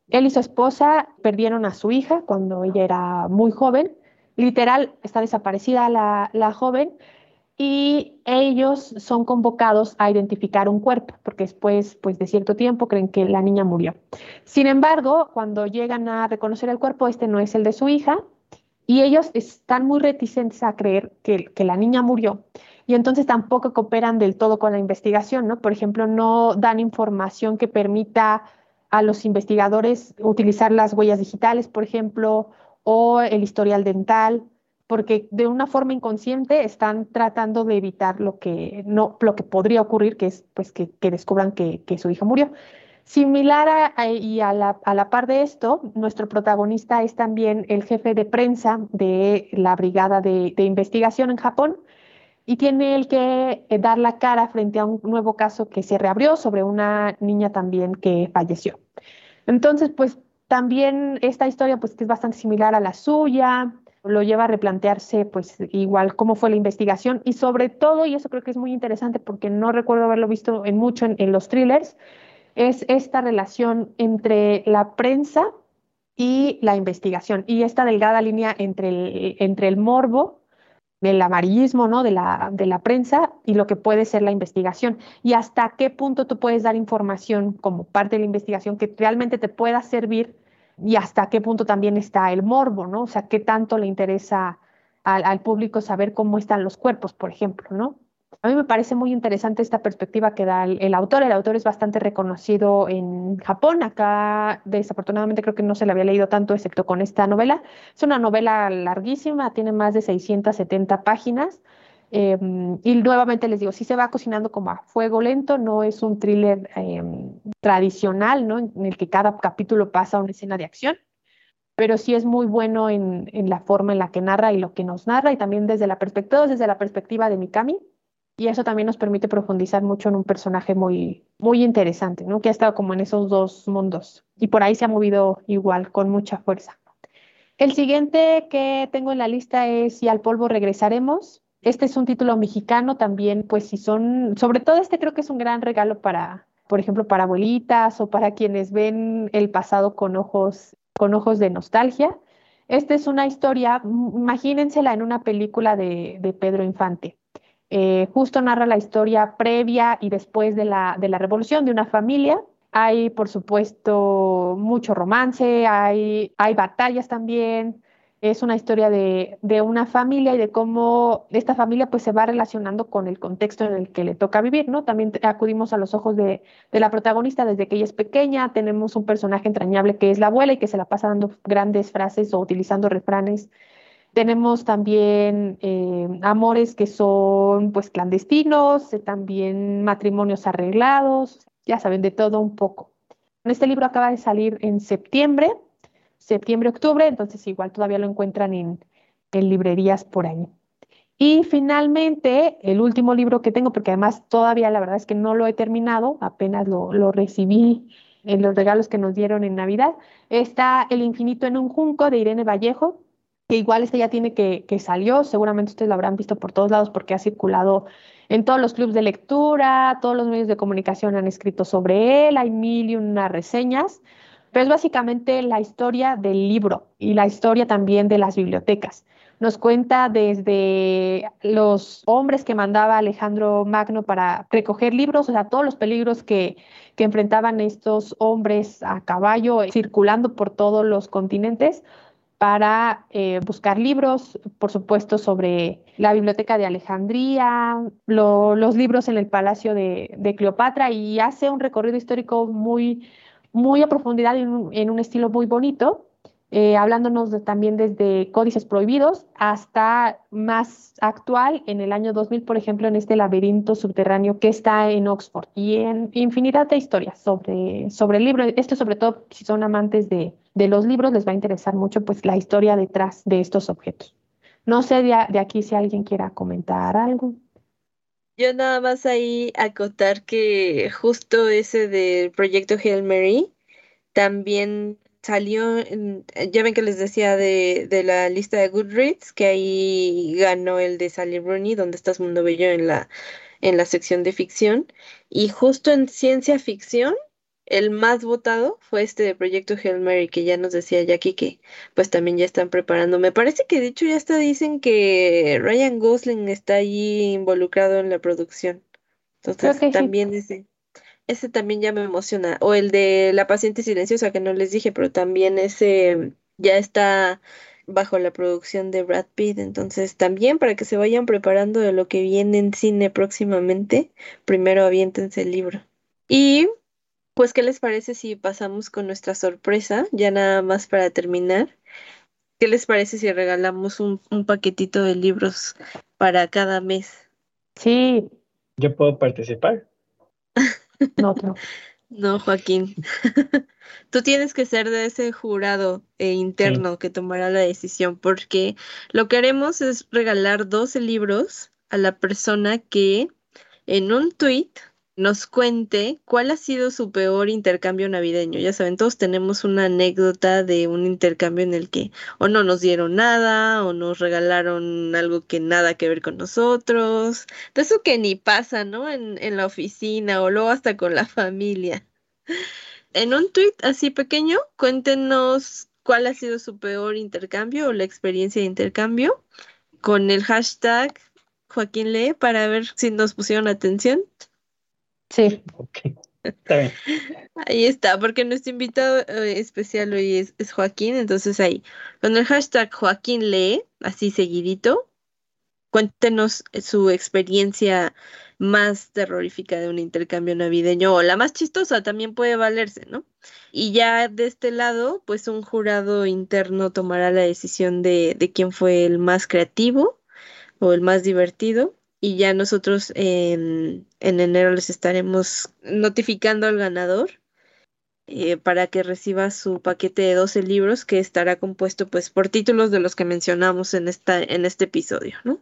Él y su esposa perdieron a su hija cuando ella era muy joven. Literal, está desaparecida la, la joven y ellos son convocados a identificar un cuerpo, porque después pues, de cierto tiempo creen que la niña murió. Sin embargo, cuando llegan a reconocer el cuerpo, este no es el de su hija, y ellos están muy reticentes a creer que, que la niña murió. Y entonces tampoco cooperan del todo con la investigación, ¿no? Por ejemplo, no dan información que permita a los investigadores utilizar las huellas digitales, por ejemplo, o el historial dental, porque de una forma inconsciente están tratando de evitar lo que, no, lo que podría ocurrir, que es pues, que, descubran que, su hija murió. Similar a, y a la, a la, par de esto, nuestro protagonista es también el jefe de prensa de la brigada de, de investigación en Japón y tiene el que eh, dar la cara frente a un nuevo caso que se reabrió sobre una niña también que falleció. Entonces, pues también esta historia pues que es bastante similar a la suya, lo lleva a replantearse pues igual cómo fue la investigación y sobre todo, y eso creo que es muy interesante porque no recuerdo haberlo visto en mucho en, los thrillers, es esta relación entre la prensa y la investigación y esta delgada línea entre el, entre el morbo del amarillismo ¿no? de, la, de la prensa y lo que puede ser la investigación y hasta qué punto tú puedes dar información como parte de la investigación que realmente te pueda servir y hasta qué punto también está el morbo, ¿no? O sea, qué tanto le interesa al, público saber cómo están los cuerpos, por ejemplo, ¿no? A mí me parece muy interesante esta perspectiva que da el, autor. El autor es bastante reconocido en Japón. Acá, desafortunadamente, creo que no se le había leído tanto, excepto con esta novela. Es una novela larguísima, tiene más de 670 páginas. Em, y nuevamente les digo, sí se va cocinando como a fuego lento, no es un thriller em, tradicional, ¿no? En el que cada capítulo pasa una escena de acción, pero sí es muy bueno en, en, la forma en la que narra y lo que nos narra, y también desde la perspectiva, desde la perspectiva de Mikami, y eso también nos permite profundizar mucho en un personaje muy, muy interesante, ¿no? Que ha estado como en esos dos mundos, y por ahí se ha movido igual, con mucha fuerza. El siguiente que tengo en la lista es Y al polvo regresaremos, este es un título mexicano también, pues si son, sobre todo este creo que es un gran regalo para, por ejemplo, para abuelitas o para quienes ven el pasado con ojos, con ojos de nostalgia. Esta es una historia, imagínensela en una película de, Pedro Infante. Eh, justo narra la historia previa y después de la, de la revolución de una familia. Hay, por supuesto, mucho romance, hay, hay batallas también, Es una historia de, de, una familia y de cómo esta familia pues se va relacionando con el contexto en el que le toca vivir, ¿no? También acudimos a los ojos de, de la protagonista desde que ella es pequeña, tenemos un personaje entrañable que es la abuela y que se la pasa dando grandes frases o utilizando refranes tenemos también eh, amores que son pues clandestinos, eh, también matrimonios arreglados, ya saben, de todo un poco. Este libro acaba de salir en septiembre, septiembre-octubre, entonces igual todavía lo encuentran en, librerías por ahí. Y finalmente, el último libro que tengo, porque además todavía la verdad es que no lo he terminado, apenas lo, lo recibí en los regalos que nos dieron en Navidad, está El infinito en un junco de Irene Vallejo, que igual este ya tiene que, que salió, seguramente ustedes lo habrán visto por todos lados porque ha circulado en todos los clubes de lectura, todos los medios de comunicación han escrito sobre él, hay mil y una reseñas, pero es básicamente la historia del libro y la historia también de las bibliotecas. Nos cuenta desde los hombres que mandaba Alejandro Magno para recoger libros, o sea, todos los peligros que, que enfrentaban estos hombres a caballo circulando por todos los continentes, para eh, buscar libros, por supuesto, sobre la Biblioteca de Alejandría, los libros en el Palacio de, Cleopatra y hace un recorrido histórico muy, muy a profundidad en un, estilo muy bonito, eh, hablándonos también desde códices prohibidos hasta más actual, en el año 2000, por ejemplo, en este laberinto subterráneo que está en Oxford y en infinidad de historias sobre, sobre el libro. Esto sobre todo si son amantes de, de los libros les va a interesar mucho pues la historia detrás de estos objetos. No sé de, aquí si alguien quiera comentar algo. Yo nada más ahí acotar que justo ese del proyecto Hail Mary también salió, ya ven que les decía de, de, la lista de Goodreads, que ahí ganó el de Sally Rooney, donde estás Mundo Bello en la, en la sección de ficción. Y justo en ciencia ficción el más votado fue este de Proyecto Hail Mary, que ya nos decía Jackie que pues también ya están preparando. Me parece que de hecho ya hasta dicen que Ryan Gosling está allí involucrado en la producción. Entonces también ese, ese también ya me emociona. O el de La paciente silenciosa, que no les dije, pero también ese ya está bajo la producción de Brad Pitt. Entonces también para que se vayan preparando de lo que viene en cine próximamente, primero aviéntense el libro. Y pues, ¿qué les parece si pasamos con nuestra sorpresa? Ya nada más para terminar. ¿Qué les parece si regalamos un, paquetito de libros para cada mes? Sí. ¿Yo puedo participar? (laughs) No, no. No, Joaquín. (laughs) Tú tienes que ser de ese jurado eh, interno que tomará la decisión, porque lo que haremos es regalar 12 libros a la persona que en un tweet nos cuente cuál ha sido su peor intercambio navideño. Ya saben, todos tenemos una anécdota de un intercambio en el que o no nos dieron nada o nos regalaron algo que nada que ver con nosotros. Eso que ni pasa, ¿no? En, en la oficina o luego hasta con la familia. En un tweet así pequeño, cuéntenos cuál ha sido su peor intercambio o la experiencia de intercambio con el hashtag Joaquín Lee para ver si nos pusieron atención. Sí. Está bien. Ahí está, porque nuestro invitado eh, especial hoy es, es, Joaquín, entonces ahí, con el hashtag Joaquín lee, así seguidito, cuéntenos su experiencia más terrorífica de un intercambio navideño o la más chistosa también puede valerse, ¿no? Y ya de este lado, pues un jurado interno tomará la decisión de, de quién fue el más creativo o el más divertido y ya nosotros en, enero les estaremos notificando al ganador eh, para que reciba su paquete de 12 libros que estará compuesto pues por títulos de los que mencionamos en, esta, en este episodio, ¿no?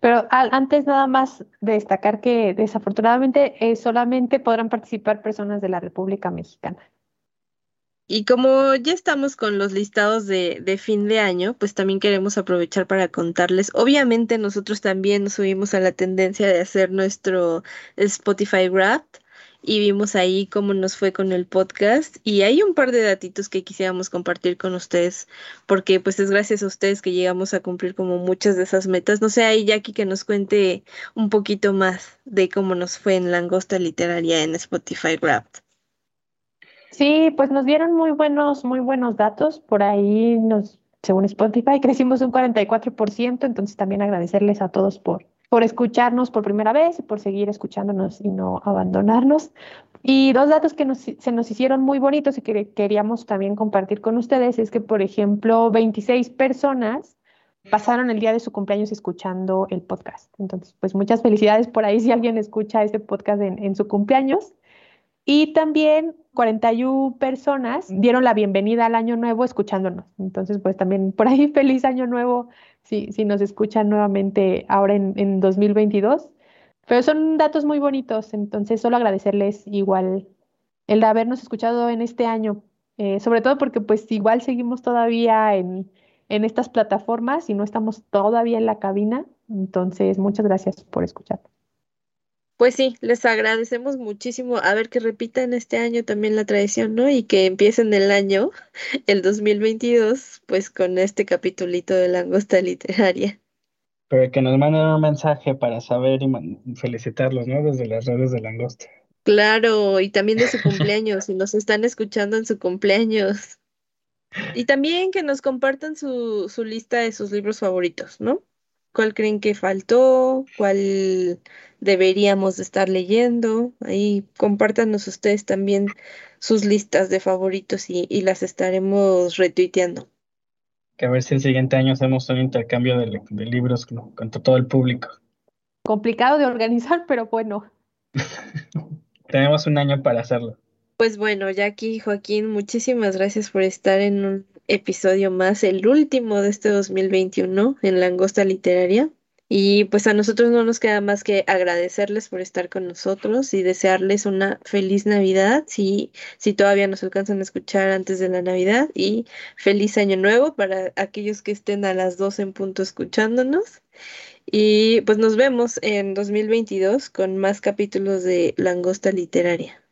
Pero antes nada más destacar que desafortunadamente eh, solamente podrán participar personas de la República Mexicana. Y como ya estamos con los listados de, fin de año, pues también queremos aprovechar para contarles. Obviamente nosotros también nos subimos a la tendencia de hacer nuestro Spotify Wrapped y vimos ahí cómo nos fue con el podcast y hay un par de datitos que quisiéramos compartir con ustedes porque pues es gracias a ustedes que llegamos a cumplir como muchas de esas metas. No sé, ahí Jackie que nos cuente un poquito más de cómo nos fue en Langosta Literaria en Spotify Wrapped. Sí, pues nos dieron muy buenos, muy buenos datos. Por ahí nos según Spotify, (laughs) crecimos un 44%, entonces también agradecerles a todos por, por escucharnos por primera vez y por seguir escuchándonos y no abandonarnos. Y dos datos que se nos hicieron muy bonitos y que queríamos también compartir con ustedes es que, por ejemplo, 26 personas pasaron el día de su cumpleaños escuchando el podcast. Entonces, pues muchas felicidades por ahí si alguien escucha este podcast en, en su cumpleaños. Y también 41 personas dieron la bienvenida al año nuevo escuchándonos. Entonces, pues también por ahí (laughs) feliz año nuevo si, si nos escuchan nuevamente ahora en, en 2022. Pero son datos muy bonitos, entonces solo agradecerles igual el de habernos escuchado en este año, eh, sobre todo porque pues igual seguimos todavía en, en estas plataformas y no estamos todavía en la cabina, entonces muchas gracias por escuchar. Pues sí, les agradecemos muchísimo. A ver que repitan este año también la tradición, ¿no? Y que empiecen el año, (laughs) el 2022, pues con este capitulito de Langosta Literaria. Pero que nos manden un mensaje para saber y felicitarlos, ¿no? Desde las redes de Langosta. Claro, y también de su cumpleaños, (laughs) si nos están escuchando en su cumpleaños. Y también que nos compartan su, su lista de sus libros favoritos, ¿no? ¿Cuál creen que faltó? ¿Cuál deberíamos estar leyendo? Ahí compártanos ustedes también sus listas de favoritos y, las estaremos retuiteando. Que a ver si el siguiente año hacemos un intercambio de, libros con, con, todo el público. Complicado de organizar, pero bueno. (laughs) Tenemos un año para hacerlo. Pues bueno, Jackie, Joaquín, muchísimas gracias por estar en un episodio más, el último de este 2021 en Langosta Literaria. Y pues a nosotros no nos queda más que agradecerles por estar con nosotros y desearles una feliz Navidad, si, si todavía nos alcanzan a escuchar antes de la Navidad, y feliz año nuevo para aquellos que estén a las 12 en punto escuchándonos. Y pues nos vemos en 2022 con más capítulos de Langosta Literaria.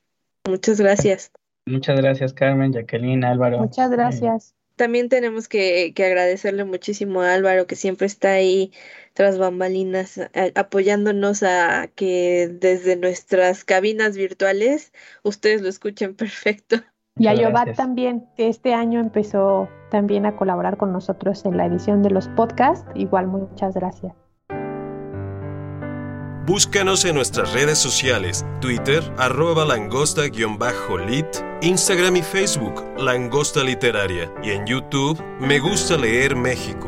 Muchas gracias. Muchas gracias, Carmen, Jacqueline, Álvaro. Muchas gracias también tenemos que, agradecerle muchísimo a Álvaro, que siempre está ahí tras bambalinas, apoyándonos a que desde nuestras cabinas virtuales ustedes lo escuchen (laughs) perfecto. Y a Yobat también, que este año empezó también a colaborar con nosotros en la edición de los podcasts. Igual, muchas gracias. Búscanos en nuestras redes sociales, Twitter, arroba langosta-lit, Instagram y Facebook, Langosta Literaria, y en YouTube, Me Gusta Leer México.